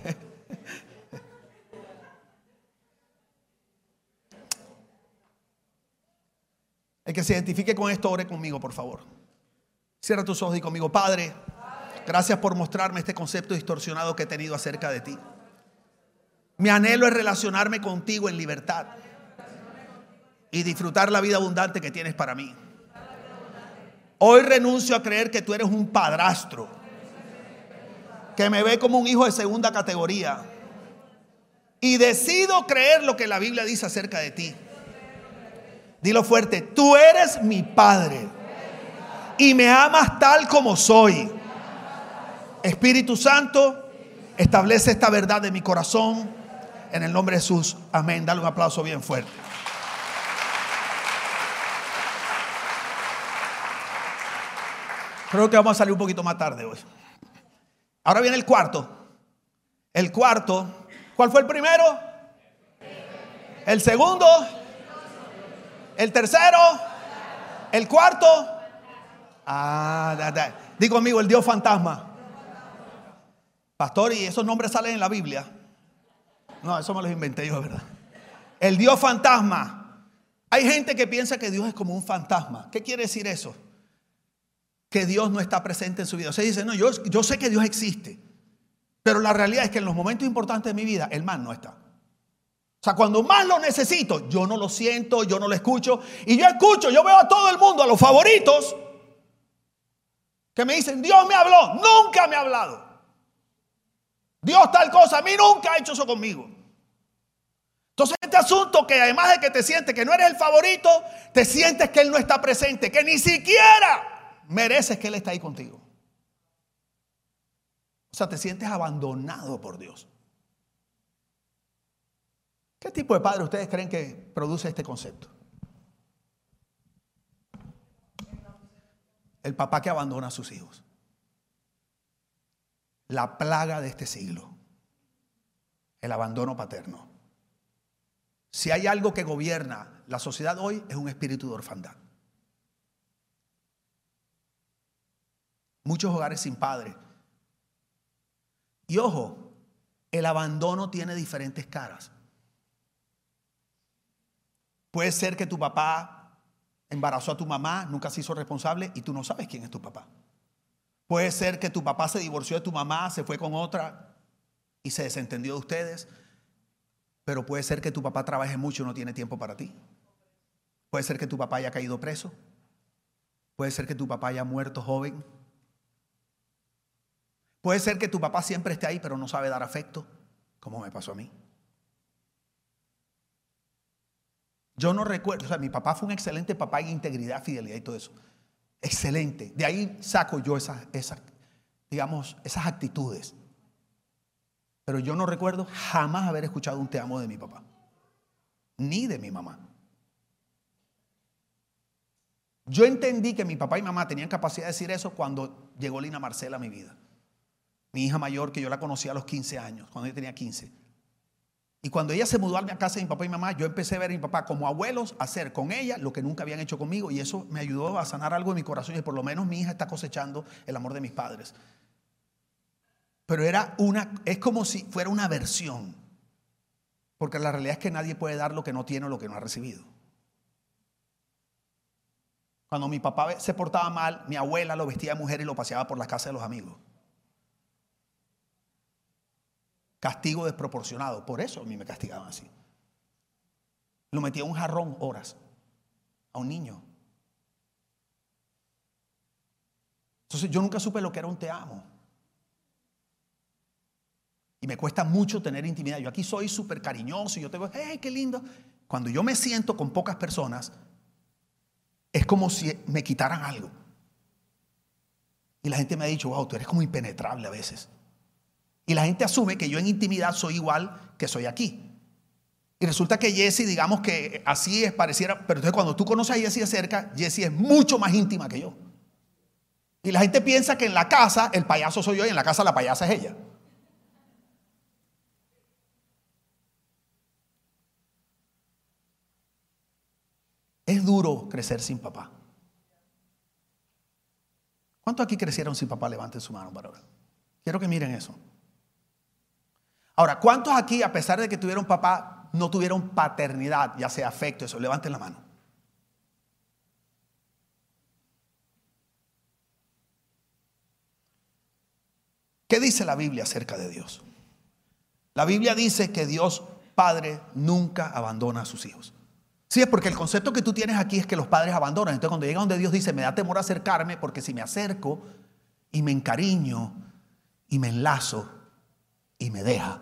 El que se identifique con esto, ore conmigo, por favor. Cierra tus ojos y conmigo, Padre, gracias por mostrarme este concepto distorsionado que he tenido acerca de ti. Mi anhelo es relacionarme contigo en libertad y disfrutar la vida abundante que tienes para mí. Hoy renuncio a creer que tú eres un padrastro, que me ve como un hijo de segunda categoría. Y decido creer lo que la Biblia dice acerca de ti. Dilo fuerte, tú eres mi padre y me amas tal como soy. Espíritu Santo, establece esta verdad de mi corazón en el nombre de Jesús. Amén. Dale un aplauso bien fuerte. Creo que vamos a salir un poquito más tarde hoy. Ahora viene el cuarto. El cuarto. ¿Cuál fue el primero? El segundo. El tercero. El cuarto. Ah, da, Digo conmigo, el Dios fantasma. Pastor, ¿y esos nombres salen en la Biblia? No, eso me los inventé yo, ¿verdad? El Dios fantasma. Hay gente que piensa que Dios es como un fantasma. ¿Qué quiere decir eso? Que Dios no está presente en su vida. Se dice, no, yo, yo sé que Dios existe, pero la realidad es que en los momentos importantes de mi vida, el mal no está. O sea, cuando más lo necesito, yo no lo siento, yo no lo escucho. Y yo escucho, yo veo a todo el mundo, a los favoritos, que me dicen, Dios me habló, nunca me ha hablado. Dios tal cosa, a mí nunca ha hecho eso conmigo. Entonces este asunto que además de que te sientes que no eres el favorito, te sientes que Él no está presente, que ni siquiera mereces que Él esté ahí contigo. O sea, te sientes abandonado por Dios. ¿Qué tipo de padre ustedes creen que produce este concepto? El papá que abandona a sus hijos. La plaga de este siglo. El abandono paterno. Si hay algo que gobierna la sociedad hoy es un espíritu de orfandad. Muchos hogares sin padre. Y ojo, el abandono tiene diferentes caras. Puede ser que tu papá embarazó a tu mamá, nunca se hizo responsable y tú no sabes quién es tu papá. Puede ser que tu papá se divorció de tu mamá, se fue con otra y se desentendió de ustedes. Pero puede ser que tu papá trabaje mucho y no tiene tiempo para ti. Puede ser que tu papá haya caído preso. Puede ser que tu papá haya muerto joven. Puede ser que tu papá siempre esté ahí pero no sabe dar afecto, como me pasó a mí. Yo no recuerdo, o sea, mi papá fue un excelente papá en integridad, fidelidad y todo eso. Excelente. De ahí saco yo esas, digamos, esas actitudes. Pero yo no recuerdo jamás haber escuchado un te amo de mi papá, ni de mi mamá. Yo entendí que mi papá y mamá tenían capacidad de decir eso cuando llegó Lina Marcela a mi vida. Mi hija mayor, que yo la conocí a los 15 años, cuando yo tenía 15. Y cuando ella se mudó a mi casa de mi papá y mi mamá, yo empecé a ver a mi papá como abuelos hacer con ella lo que nunca habían hecho conmigo. Y eso me ayudó a sanar algo en mi corazón. Y por lo menos mi hija está cosechando el amor de mis padres. Pero era una, es como si fuera una versión. Porque la realidad es que nadie puede dar lo que no tiene o lo que no ha recibido. Cuando mi papá se portaba mal, mi abuela lo vestía de mujer y lo paseaba por la casa de los amigos. Castigo desproporcionado. Por eso a mí me castigaban así. Lo metía en un jarrón horas a un niño. Entonces yo nunca supe lo que era un te amo. Y me cuesta mucho tener intimidad. Yo aquí soy súper cariñoso y yo te digo, hey, qué lindo. Cuando yo me siento con pocas personas, es como si me quitaran algo. Y la gente me ha dicho, wow, tú eres como impenetrable a veces. Y la gente asume que yo en intimidad soy igual que soy aquí. Y resulta que Jessie, digamos que así es, pareciera, pero entonces cuando tú conoces a Jessie de cerca, Jessie es mucho más íntima que yo. Y la gente piensa que en la casa el payaso soy yo y en la casa la payasa es ella. Es duro crecer sin papá. ¿Cuántos aquí crecieron sin papá? Levanten su mano para ahora. Quiero que miren eso. Ahora, ¿cuántos aquí, a pesar de que tuvieron papá, no tuvieron paternidad, ya sea afecto, eso? Levanten la mano. ¿Qué dice la Biblia acerca de Dios? La Biblia dice que Dios Padre nunca abandona a sus hijos. Sí, es porque el concepto que tú tienes aquí es que los padres abandonan. Entonces cuando llega donde Dios dice, me da temor acercarme porque si me acerco y me encariño y me enlazo y me deja.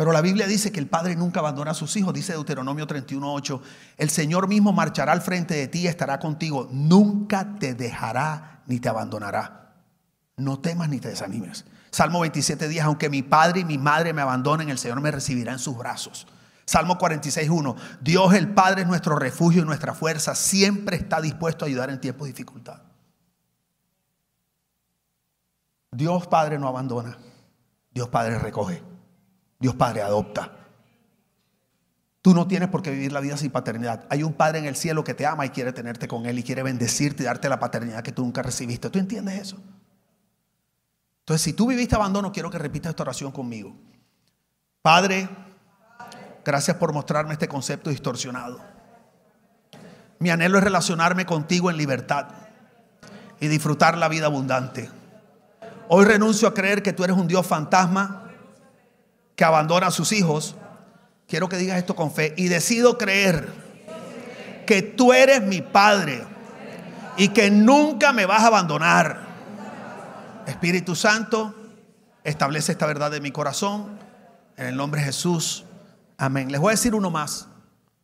Pero la Biblia dice que el Padre nunca abandona a sus hijos, dice Deuteronomio 31.8, el Señor mismo marchará al frente de ti y estará contigo, nunca te dejará ni te abandonará. No temas ni te desanimes. Salmo 27 días, aunque mi padre y mi madre me abandonen, el Señor me recibirá en sus brazos. Salmo 46.1, Dios el Padre es nuestro refugio y nuestra fuerza, siempre está dispuesto a ayudar en tiempos de dificultad. Dios Padre no abandona, Dios Padre recoge, Dios Padre adopta. Tú no tienes por qué vivir la vida sin paternidad. Hay un Padre en el cielo que te ama y quiere tenerte con Él y quiere bendecirte y darte la paternidad que tú nunca recibiste. ¿Tú entiendes eso? Entonces, si tú viviste abandono, quiero que repitas esta oración conmigo. Padre, gracias por mostrarme este concepto distorsionado. Mi anhelo es relacionarme contigo en libertad y disfrutar la vida abundante. Hoy renuncio a creer que tú eres un Dios fantasma que abandona a sus hijos. Quiero que digas esto con fe. Y decido creer que tú eres mi Padre y que nunca me vas a abandonar Espíritu Santo, establece esta verdad de mi corazón. En el nombre de Jesús. Amén. Les voy a decir uno más,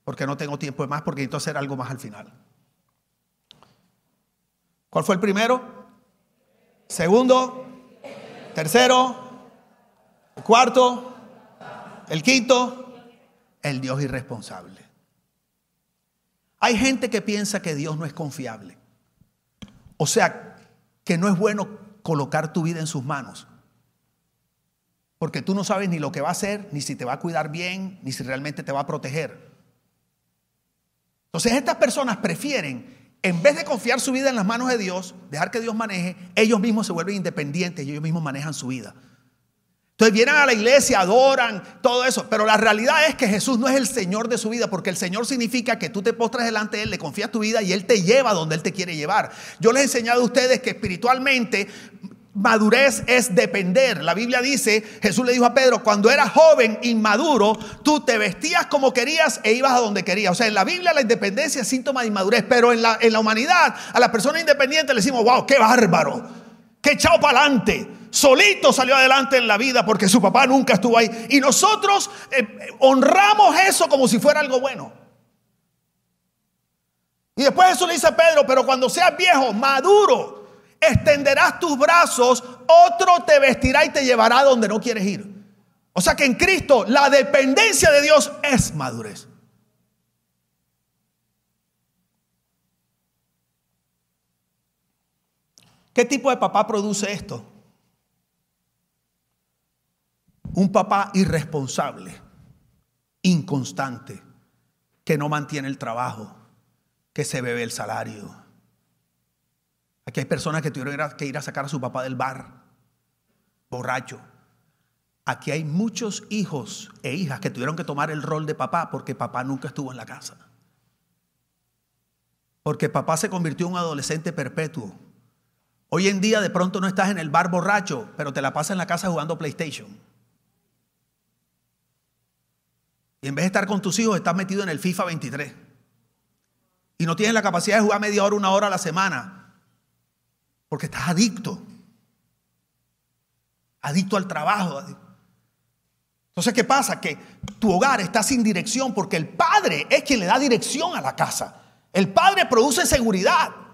porque no tengo tiempo de más, porque necesito hacer algo más al final. ¿Cuál fue el primero? Segundo. Tercero. Cuarto. El quinto. El Dios irresponsable. Hay gente que piensa que Dios no es confiable. O sea, que no es bueno colocar tu vida en sus manos. Porque tú no sabes ni lo que va a hacer, ni si te va a cuidar bien, ni si realmente te va a proteger. Entonces estas personas prefieren, en vez de confiar su vida en las manos de Dios, dejar que Dios maneje, ellos mismos se vuelven independientes y ellos mismos manejan su vida. Entonces vienen a la iglesia, adoran, todo eso. Pero la realidad es que Jesús no es el Señor de su vida, porque el Señor significa que tú te postras delante de Él, le confías tu vida y Él te lleva donde Él te quiere llevar. Yo les he enseñado a ustedes que espiritualmente madurez es depender. La Biblia dice, Jesús le dijo a Pedro, cuando eras joven, inmaduro, tú te vestías como querías e ibas a donde querías. O sea, en la Biblia la independencia es síntoma de inmadurez, pero en la, en la humanidad a la persona independiente le decimos, wow, qué bárbaro, qué echado para adelante. Solito salió adelante en la vida porque su papá nunca estuvo ahí. Y nosotros eh, honramos eso como si fuera algo bueno. Y después eso le dice a Pedro, pero cuando seas viejo, maduro, extenderás tus brazos, otro te vestirá y te llevará donde no quieres ir. O sea que en Cristo la dependencia de Dios es madurez. ¿Qué tipo de papá produce esto? Un papá irresponsable, inconstante, que no mantiene el trabajo, que se bebe el salario Aquí hay personas que tuvieron que ir a sacar a su papá del bar, borracho. Aquí hay muchos hijos e hijas que tuvieron que tomar el rol de papá porque papá nunca estuvo en la casa. Porque papá se convirtió en un adolescente perpetuo. Hoy en día de pronto no estás en el bar borracho, pero te la pasas en la casa jugando PlayStation. Y en vez de estar con tus hijos, estás metido en el FIFA 23. Y no tienes la capacidad de jugar media hora, una hora a la semana. Porque estás adicto. Adicto al trabajo. Entonces, ¿qué pasa? Que tu hogar está sin dirección porque el padre es quien le da dirección a la casa. El padre produce seguridad.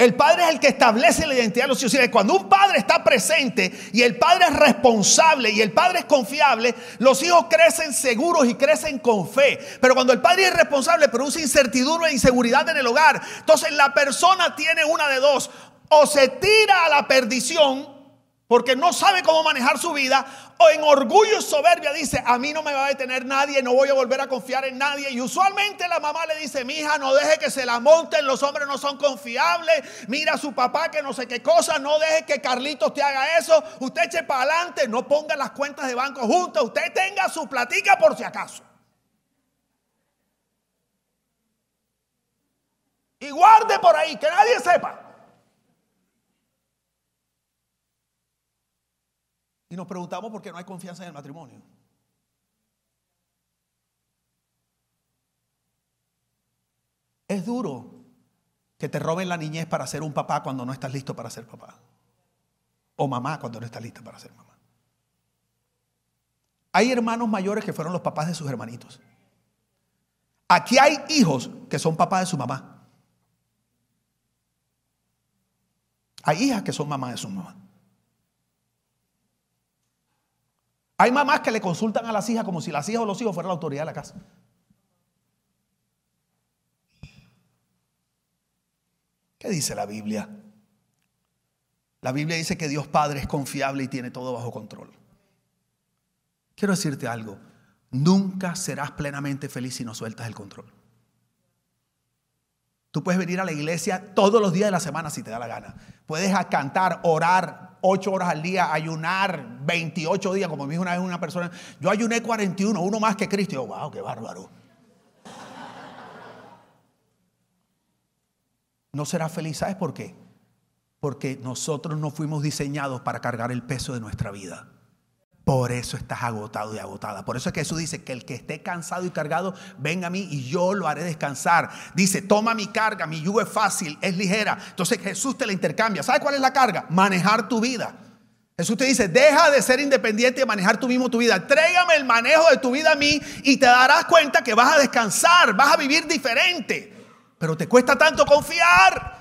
El padre es el que establece la identidad de los hijos. Cuando un padre está presente y el padre es responsable y el padre es confiable, los hijos crecen seguros y crecen con fe. Pero cuando el padre es responsable, produce incertidumbre e inseguridad en el hogar. Entonces la persona tiene una de dos o se tira a la perdición porque no sabe cómo manejar su vida, o en orgullo y soberbia dice, a mí no me va a detener nadie, no voy a volver a confiar en nadie. Y usualmente la mamá le dice, mi hija, no deje que se la monten, los hombres no son confiables, mira a su papá que no sé qué cosa, no deje que Carlitos te haga eso, usted eche para adelante, no ponga las cuentas de banco juntas, usted tenga su platica por si acaso. Y guarde por ahí, que nadie sepa. Y nos preguntamos por qué no hay confianza en el matrimonio. Es duro que te roben la niñez para ser un papá cuando no estás listo para ser papá. O mamá cuando no estás lista para ser mamá. Hay hermanos mayores que fueron los papás de sus hermanitos. Aquí hay hijos que son papás de su mamá. Hay hijas que son mamás de su mamá. Hay mamás que le consultan a las hijas como si las hijas o los hijos fueran la autoridad de la casa. ¿Qué dice la Biblia? La Biblia dice que Dios Padre es confiable y tiene todo bajo control. Quiero decirte algo, nunca serás plenamente feliz si no sueltas el control. Tú puedes venir a la iglesia todos los días de la semana si te da la gana. Puedes cantar, orar ocho horas al día, ayunar 28 días, como me dijo una vez una persona. Yo ayuné 41, uno más que Cristo. yo, wow, qué bárbaro. No serás feliz, ¿sabes por qué? Porque nosotros no fuimos diseñados para cargar el peso de nuestra vida. Por eso estás agotado y agotada. Por eso es que Jesús dice que el que esté cansado y cargado, venga a mí y yo lo haré descansar. Dice, toma mi carga, mi yugo es fácil, es ligera. Entonces Jesús te la intercambia. ¿Sabes cuál es la carga? Manejar tu vida. Jesús te dice, deja de ser independiente y manejar tú mismo tu vida. Trégame el manejo de tu vida a mí y te darás cuenta que vas a descansar, vas a vivir diferente. Pero te cuesta tanto confiar.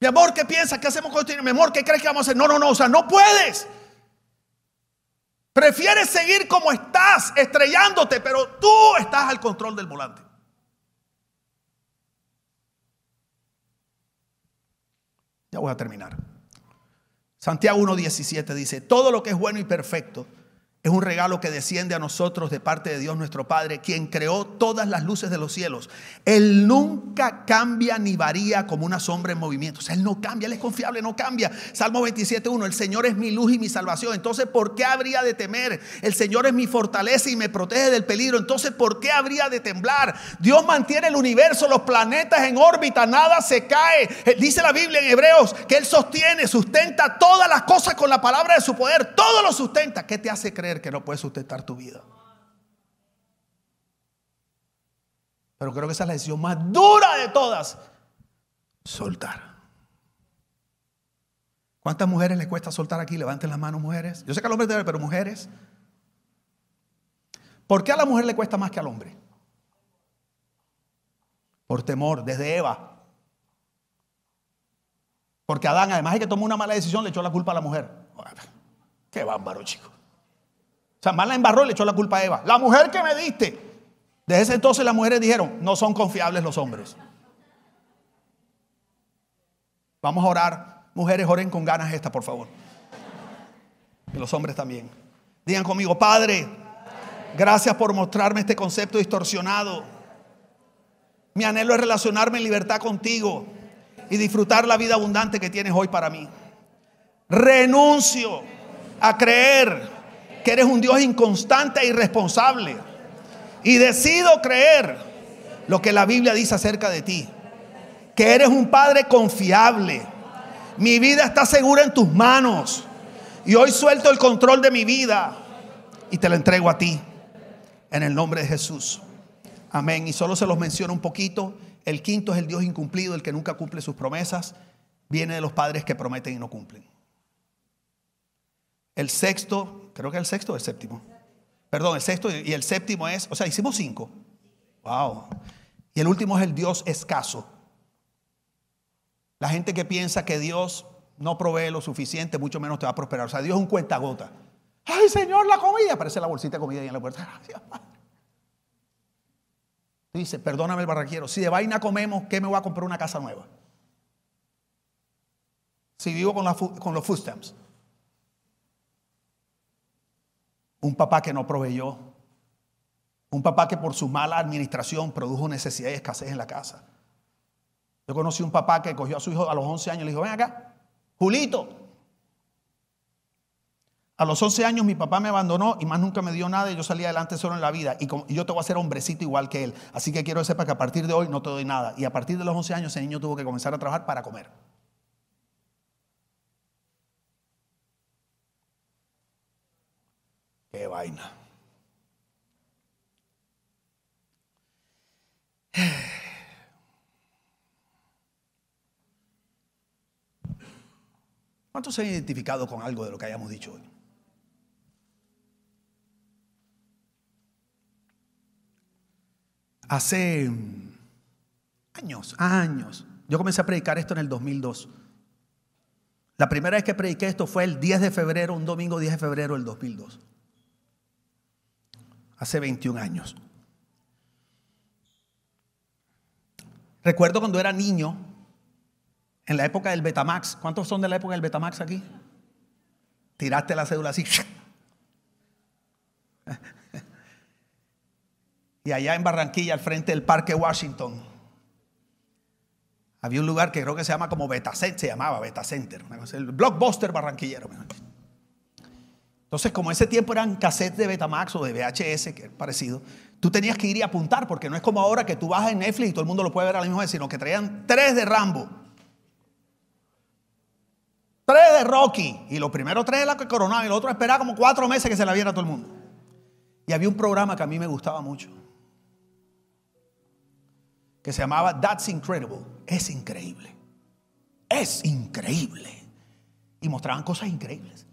Mi amor, ¿qué piensas? ¿Qué hacemos con esto? Mi amor, ¿qué crees que vamos a hacer? No, no, no, o sea, no puedes. Prefieres seguir como estás, estrellándote, pero tú estás al control del volante. Ya voy a terminar. Santiago 1.17 dice, todo lo que es bueno y perfecto Es un regalo que desciende a nosotros de parte de Dios nuestro Padre, quien creó todas las luces de los cielos. Él nunca cambia ni varía como una sombra en movimiento. O sea, Él no cambia, Él es confiable, no cambia. Salmo 27.1, el Señor es mi luz y mi salvación. Entonces, ¿por qué habría de temer? El Señor es mi fortaleza y me protege del peligro. Entonces, ¿por qué habría de temblar? Dios mantiene el universo, los planetas en órbita, nada se cae. Eh, dice la Biblia en Hebreos que Él sostiene, sustenta todas las cosas con la palabra de su poder. Todo lo sustenta. ¿Qué te hace creer? Que no puedes sustentar tu vida. Pero creo que esa es la decisión más dura de todas. Soltar. ¿Cuántas mujeres les cuesta soltar aquí? Levanten las manos, mujeres. Yo sé que al hombre debe, pero mujeres. ¿Por qué a la mujer le cuesta más que al hombre? Por temor, desde Eva. Porque Adán, además de que tomó una mala decisión, le echó la culpa a la mujer. Qué bárbaro, chico. O sea, más la embarró y le echó la culpa a Eva. La mujer que me diste. Desde ese entonces las mujeres dijeron, no son confiables los hombres. Vamos a orar. Mujeres, oren con ganas esta, por favor. Y los hombres también. Digan conmigo, Padre, gracias por mostrarme este concepto distorsionado. Mi anhelo es relacionarme en libertad contigo y disfrutar la vida abundante que tienes hoy para mí. Renuncio a creer que eres un Dios inconstante e irresponsable. Y decido creer lo que la Biblia dice acerca de ti. Que eres un Padre confiable. Mi vida está segura en tus manos. Y hoy suelto el control de mi vida y te la entrego a ti. En el nombre de Jesús. Amén. Y solo se los menciono un poquito. El quinto es el Dios incumplido, el que nunca cumple sus promesas. Viene de los padres que prometen y no cumplen. El sexto, creo que el sexto o el séptimo. Perdón, el sexto y el séptimo es, o sea, hicimos cinco. Wow. Y el último es el Dios escaso. La gente que piensa que Dios no provee lo suficiente, mucho menos te va a prosperar. O sea, Dios es un cuentagota. Ay, Señor, la comida. Aparece la bolsita de comida ahí en la puerta. Dice, perdóname el barraquero. Si de vaina comemos, ¿qué me voy a comprar una casa nueva? Si vivo con, con los food stamps. Un papá que no proveyó. Un papá que por su mala administración produjo necesidad y escasez en la casa. Yo conocí un papá que cogió a su hijo a los 11 años y le dijo, ven acá, Julito. A los 11 años mi papá me abandonó y más nunca me dio nada y yo salí adelante solo en la vida. Y, yo te voy a hacer hombrecito igual que él. Así que quiero que sepa que a partir de hoy no te doy nada. Y a partir de los 11 años ese niño tuvo que comenzar a trabajar para comer. Qué vaina. ¿Cuántos se han identificado con algo de lo que hayamos dicho hoy? Hace años, años, yo comencé a predicar esto en el 2002. La primera vez que prediqué esto fue el 10 de febrero, un domingo 10 de febrero del 2002 hace 21 años. Recuerdo cuando era niño, en la época del Betamax. ¿Cuántos son de la época del Betamax aquí? Tiraste la cédula así. Y allá en Barranquilla, al frente del Parque Washington, había un lugar que creo que se llama como Beta se llamaba Beta Center, el blockbuster barranquillero. Entonces, como ese tiempo eran cassettes de Betamax o de VHS, que es parecido, tú tenías que ir y apuntar, porque no es como ahora que tú vas en Netflix y todo el mundo lo puede ver a la misma vez, sino que traían tres de Rambo, tres de Rocky, y los primeros tres de la que coronaban, y el otro esperaba como cuatro meses que se la viera todo el mundo. Y había un programa que a mí me gustaba mucho, que se llamaba That's Incredible. Es increíble. Es increíble. Y mostraban cosas increíbles.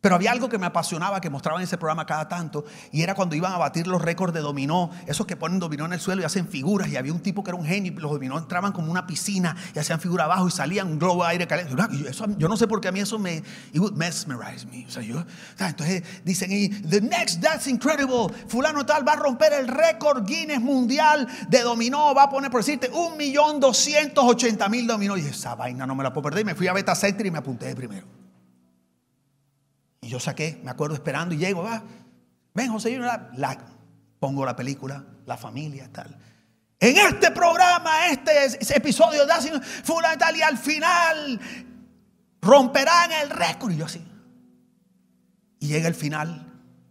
Pero había algo que me apasionaba, que mostraban en ese programa cada tanto, y era cuando iban a batir los récords de dominó, esos que ponen dominó en el suelo y hacen figuras, y había un tipo que era un genio, y los dominó entraban como una piscina y hacían figura abajo y salían un globo aire caliente. yo no sé por qué a mí eso me, it would mesmerize me. O sea, yo, entonces dicen, y, the next, that's incredible, fulano tal va a romper el récord Guinness mundial de dominó, va a poner, por decirte, un millón doscientos ochenta mil dominó. Y esa vaina no me la puedo perder, y me fui a Beta Center y me apunté de primero. Yo saqué, me acuerdo esperando y llego, va, Ven, José la, pongo la película, la familia, tal. En este programa, este episodio de fundamental y al final romperán el récord. Y yo así. Y llega el final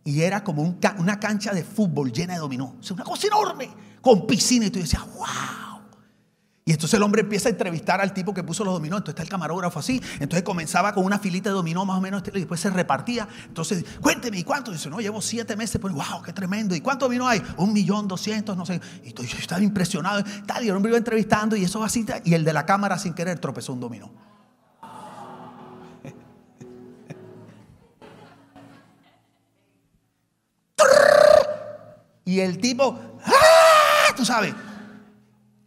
y era como una cancha de fútbol llena de dominó. Una cosa enorme, con piscina. Y tú decías, wow. Y entonces el hombre empieza a entrevistar al tipo que puso los dominó. Entonces está el camarógrafo así. Entonces comenzaba con una filita de dominó más o menos. Y después se repartía. Entonces, cuénteme, ¿y cuánto? dice, no, llevo siete meses. Pues, wow, qué tremendo. ¿Y cuánto dominó hay? Un millón doscientos, no sé. Y yo estaba impresionado. Tal, y el hombre iba entrevistando y eso así. Y el de la cámara sin querer tropezó un dominó. Y el tipo, ¡ah! Tú sabes,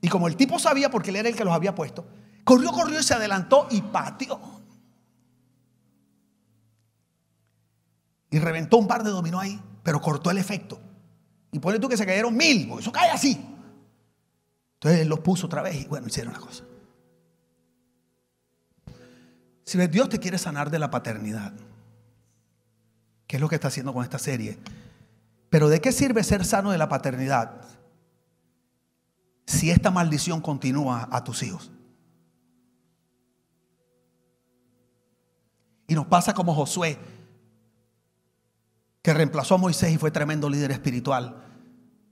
y como el tipo sabía porque él era el que los había puesto, corrió, corrió y se adelantó y pateó. Y reventó un par de dominó ahí, pero cortó el efecto. Y pone tú que se cayeron mil, porque eso cae así. Entonces él los puso otra vez y bueno, hicieron la cosa. Si Dios te quiere sanar de la paternidad, ¿qué es lo que está haciendo con esta serie? Pero ¿de qué sirve ser sano de la paternidad si esta maldición continúa a tus hijos. Y nos pasa como Josué, que reemplazó a Moisés y fue tremendo líder espiritual.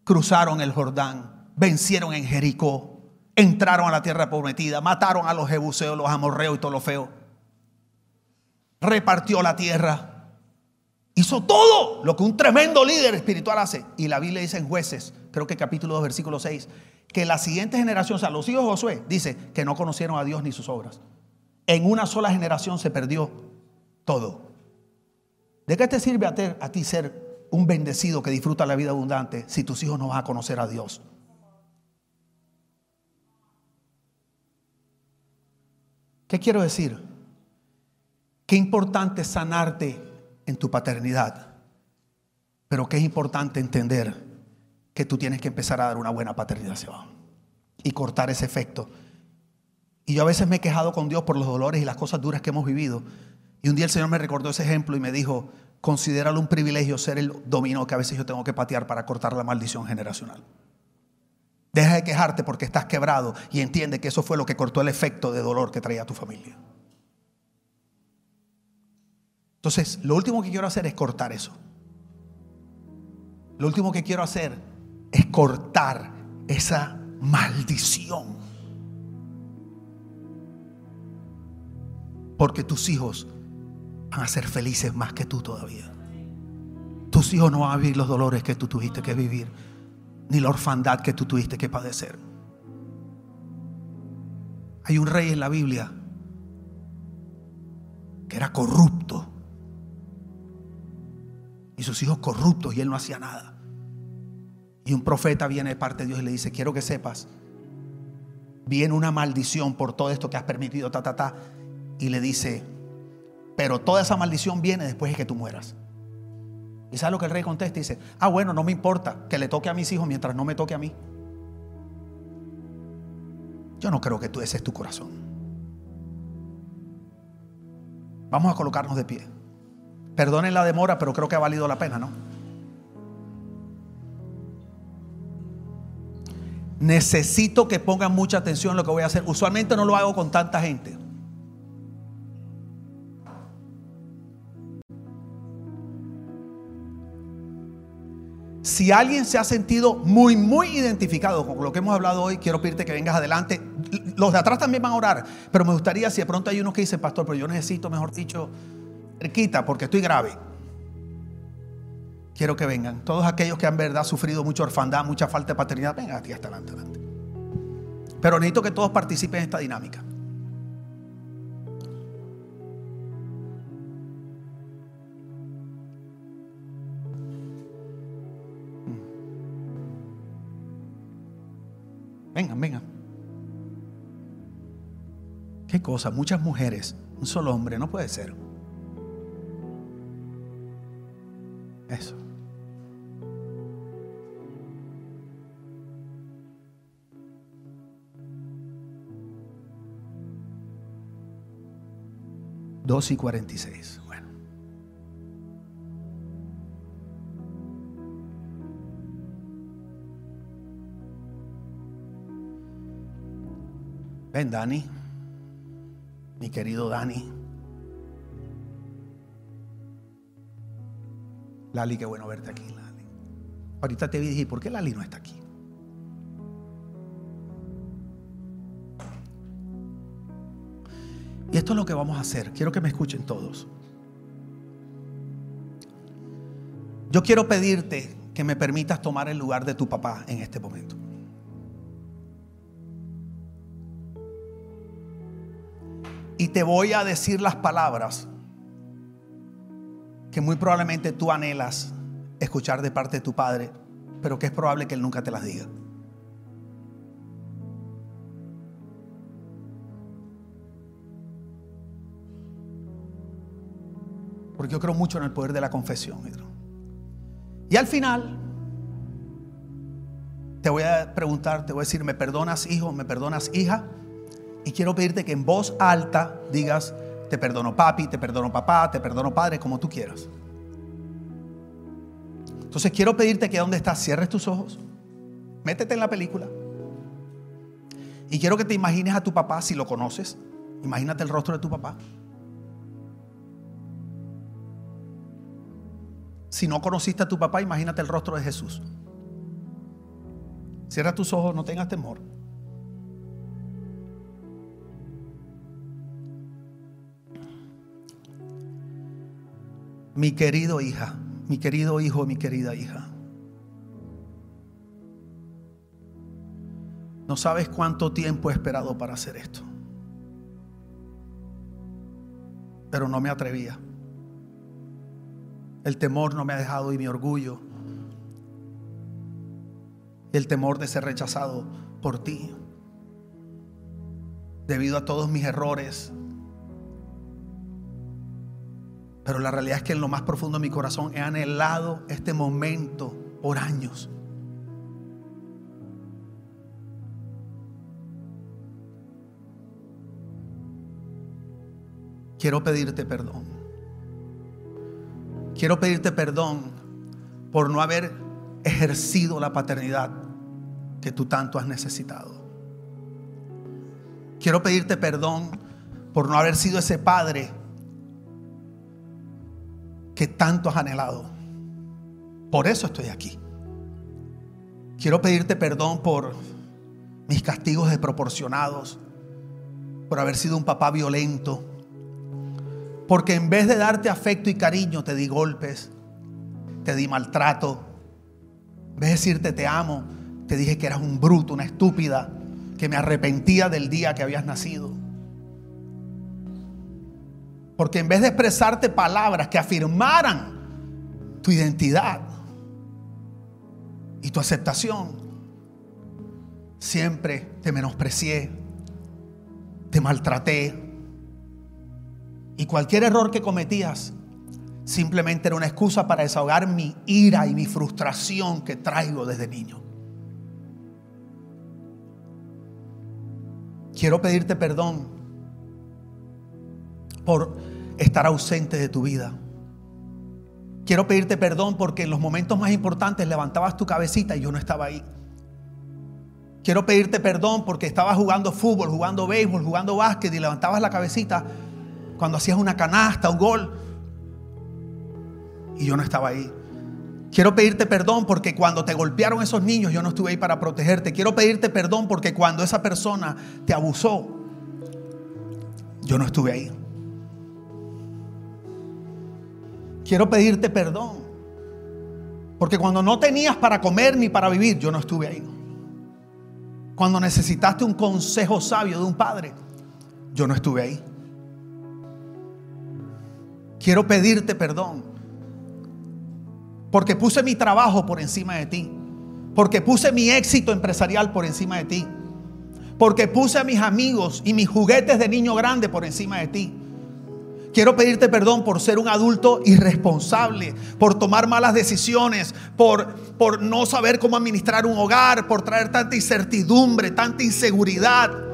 Cruzaron el Jordán, vencieron en Jericó, entraron a la tierra prometida, mataron a los jebuseos, los amorreos y todo lo feo. Repartió la tierra. Hizo todo lo que un tremendo líder espiritual hace. Y la Biblia dice en jueces, creo que capítulo 2, versículo 6, que la siguiente generación, o sea, los hijos de Josué, dice que no conocieron a Dios ni sus obras. En una sola generación se perdió todo. ¿De qué te sirve a a ti ser un bendecido que disfruta la vida abundante si tus hijos no van a conocer a Dios? ¿Qué quiero decir? Qué importante sanarte en tu paternidad, pero qué es importante entender que tú tienes que empezar a dar una buena paternidad hacia abajo y cortar ese efecto. Y yo a veces me he quejado con Dios por los dolores y las cosas duras que hemos vivido. Y un día el Señor me recordó ese ejemplo y me dijo, considéralo un privilegio ser el dominó que a veces yo tengo que patear para cortar la maldición generacional. Deja de quejarte porque estás quebrado y entiende que eso fue lo que cortó el efecto de dolor que traía a tu familia. Entonces, lo último que quiero hacer es cortar eso. Lo último que quiero hacer es cortar esa maldición. Porque tus hijos van a ser felices más que tú todavía. Tus hijos no van a vivir los dolores que tú tuviste que vivir, ni la orfandad que tú tuviste que padecer. Hay un rey en la Biblia que era corrupto. Y sus hijos corruptos y él no hacía nada. Y un profeta viene de parte de Dios y le dice, quiero que sepas, viene una maldición por todo esto que has permitido, ta, ta, ta. Y le dice, pero toda esa maldición viene después de que tú mueras. ¿Y sabes lo que el rey contesta? Dice, ah, bueno, no me importa que le toque a mis hijos mientras no me toque a mí. Yo no creo que tú ese es tu corazón. Vamos a colocarnos de pie. Perdonen la demora, pero creo que ha valido la pena, ¿no? Necesito que pongan mucha atención en lo que voy a hacer. Usualmente no lo hago con tanta gente. Si alguien se ha sentido muy, muy identificado con lo que hemos hablado hoy, quiero pedirte que vengas adelante. Los de atrás también van a orar, pero me gustaría si de pronto hay unos que dicen, pastor, pero yo necesito, mejor dicho, cerquita, porque estoy grave quiero que vengan. Todos aquellos que han verdad sufrido mucha orfandad, mucha falta de paternidad, vengan aquí hasta adelante, adelante. Pero necesito que todos participen en esta dinámica. Mm. Vengan, vengan. Qué cosa, muchas mujeres, un solo hombre, no puede ser. Eso. 2 y 46. Bueno. Ven, Dani, mi querido Dani. Lali, qué bueno verte aquí, Lali. Ahorita te vi y dije, ¿por qué Lali no está aquí? Esto es lo que vamos a hacer. Quiero que me escuchen todos. Yo quiero pedirte que me permitas tomar el lugar de tu papá en este momento. Y te voy a decir las palabras que muy probablemente tú anhelas escuchar de parte de tu padre, pero que es probable que él nunca te las diga. Porque yo creo mucho en el poder de la confesión. Y al final, te voy a preguntar, te voy a decir, ¿me perdonas hijo? ¿Me perdonas hija? Y quiero pedirte que en voz alta digas, te perdono papi, te perdono papá, te perdono padre, como tú quieras. Entonces quiero pedirte que donde estás cierres tus ojos, métete en la película. Y quiero que te imagines a tu papá si lo conoces. Imagínate el rostro de tu papá. Si no conociste a tu papá, imagínate el rostro de Jesús. Cierra tus ojos, no tengas temor. mi querido hija, mi querido hijo, mi querida hija. No sabes cuánto tiempo he esperado para hacer esto. Pero no me atrevía. El temor no me ha dejado y mi orgullo. El temor de ser rechazado por ti. Debido a todos mis errores, pero la realidad es que en lo más profundo de mi corazón he anhelado este momento por años. Quiero pedirte perdón. Quiero pedirte perdón por no haber ejercido la paternidad que tú tanto has necesitado. Quiero pedirte perdón por no haber sido ese padre que tanto has anhelado. Por eso estoy aquí. Quiero pedirte perdón por mis castigos desproporcionados, por haber sido un papá violento, porque en vez de darte afecto y cariño te di golpes, te di maltrato, en vez de decirte te amo, te dije que eras un bruto, una estúpida, que me arrepentía del día que habías nacido. Porque en vez de expresarte palabras que afirmaran tu identidad y tu aceptación, siempre te menosprecié, te maltraté. Y cualquier error que cometías simplemente era una excusa para desahogar mi ira y mi frustración que traigo desde niño. Quiero pedirte perdón por estar ausente de tu vida. Quiero pedirte perdón porque en los momentos más importantes levantabas tu cabecita y yo no estaba ahí. Quiero pedirte perdón porque estabas jugando fútbol, jugando béisbol, jugando básquet y levantabas la cabecita cuando hacías una canasta, un gol. Y yo no estaba ahí. Quiero pedirte perdón porque cuando te golpearon esos niños yo no estuve ahí para protegerte. Quiero pedirte perdón porque cuando esa persona te abusó, yo no estuve ahí. quiero pedirte perdón. Porque cuando no tenías para comer ni para vivir, yo no estuve ahí. Cuando necesitaste un consejo sabio de un padre, yo no estuve ahí. Quiero pedirte perdón. Porque puse mi trabajo por encima de ti. Porque puse mi éxito empresarial por encima de ti. Porque puse a mis amigos y mis juguetes de niño grande por encima de ti. Quiero pedirte perdón por ser un adulto irresponsable, por tomar malas decisiones, por, por no saber cómo administrar un hogar, por traer tanta incertidumbre, tanta inseguridad.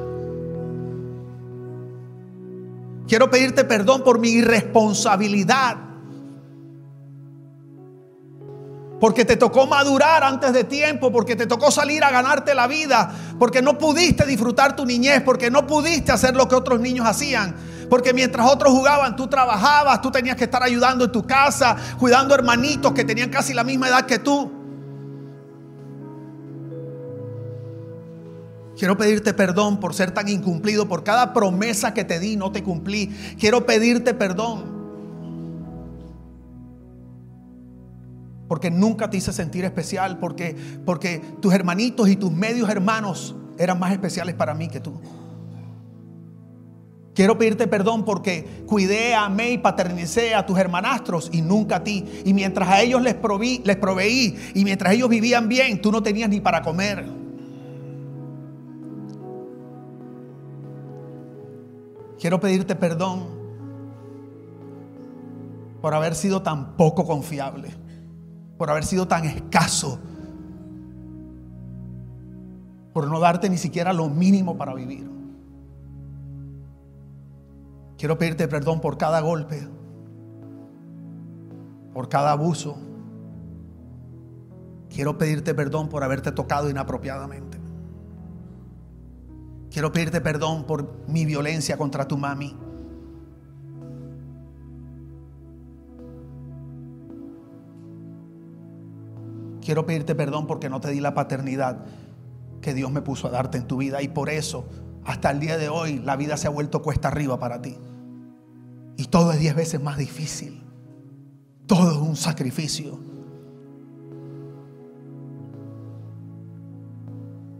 Quiero pedirte perdón por mi irresponsabilidad. porque te tocó madurar antes de tiempo, porque te tocó salir a ganarte la vida, porque no pudiste disfrutar tu niñez, porque no pudiste hacer lo que otros niños hacían. Porque mientras otros jugaban, tú trabajabas, tú tenías que estar ayudando en tu casa, cuidando hermanitos que tenían casi la misma edad que tú. Quiero pedirte perdón por ser tan incumplido, por cada promesa que te di no te cumplí. Quiero pedirte perdón. porque nunca te hice sentir especial, porque, porque tus hermanitos y tus medios hermanos eran más especiales para mí que tú. Quiero pedirte perdón porque cuidé, amé y paternicé a tus hermanastros y nunca a ti. Y mientras a ellos les, proveí y mientras ellos vivían bien, tú no tenías ni para comer. Quiero pedirte perdón por haber sido tan poco confiable por haber sido tan escaso, por no darte ni siquiera lo mínimo para vivir. Quiero pedirte perdón por cada golpe, por cada abuso. Quiero pedirte perdón por haberte tocado inapropiadamente. Quiero pedirte perdón por mi violencia contra tu mami. Quiero pedirte perdón porque no te di la paternidad que Dios me puso a darte en tu vida. Y por eso, hasta el día de hoy, la vida se ha vuelto cuesta arriba para ti. Y todo es diez veces más difícil. Todo es un sacrificio.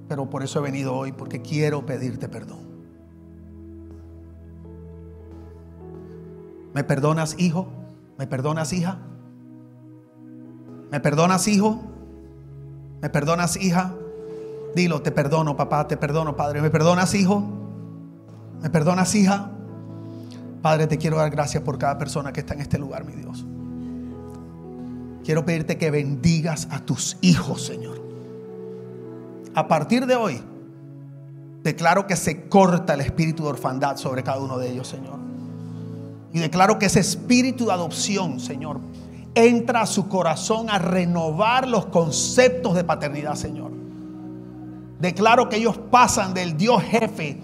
Pero por eso he venido hoy, porque quiero pedirte perdón. ¿Me perdonas, hijo? ¿Me perdonas, hija? ¿Me perdonas, hijo? ¿Me perdonas, hija? Dilo, te perdono, papá, te perdono, padre. ¿Me perdonas, hijo? ¿Me perdonas, hija? Padre, te quiero dar gracias por cada persona que está en este lugar, mi Dios. Quiero pedirte que bendigas a tus hijos, Señor. A partir de hoy, declaro que se corta el espíritu de orfandad sobre cada uno de ellos, Señor. Y declaro que ese espíritu de adopción, Señor, entra a su corazón a renovar los conceptos de paternidad, Señor. Declaro que ellos pasan del Dios jefe,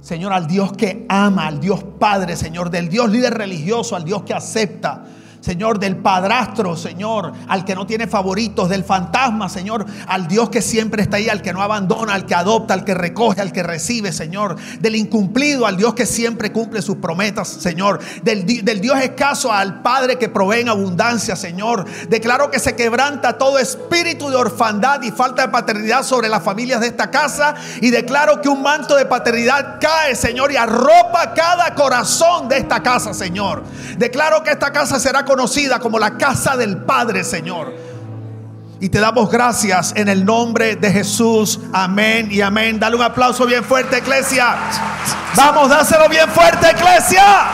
Señor, al Dios que ama, al Dios Padre, Señor, del Dios líder religioso, al Dios que acepta, Señor, del padrastro, Señor, al que no tiene favoritos, del fantasma, Señor, al Dios que siempre está ahí, al que no abandona, al que adopta, al que recoge, al que recibe, Señor, del incumplido, al Dios que siempre cumple sus promesas, Señor, del, del Dios escaso al Padre que provee en abundancia, Señor. Declaro que se quebranta todo espíritu de orfandad y falta de paternidad sobre las familias de esta casa y declaro que un manto de paternidad cae, Señor, y arropa cada corazón de esta casa, Señor. Declaro que esta casa será conocida como la casa del Padre, Señor. Y te damos gracias en el nombre de Jesús. Amén y amén. Dale un aplauso bien fuerte, iglesia. Vamos, dáselo bien fuerte, iglesia.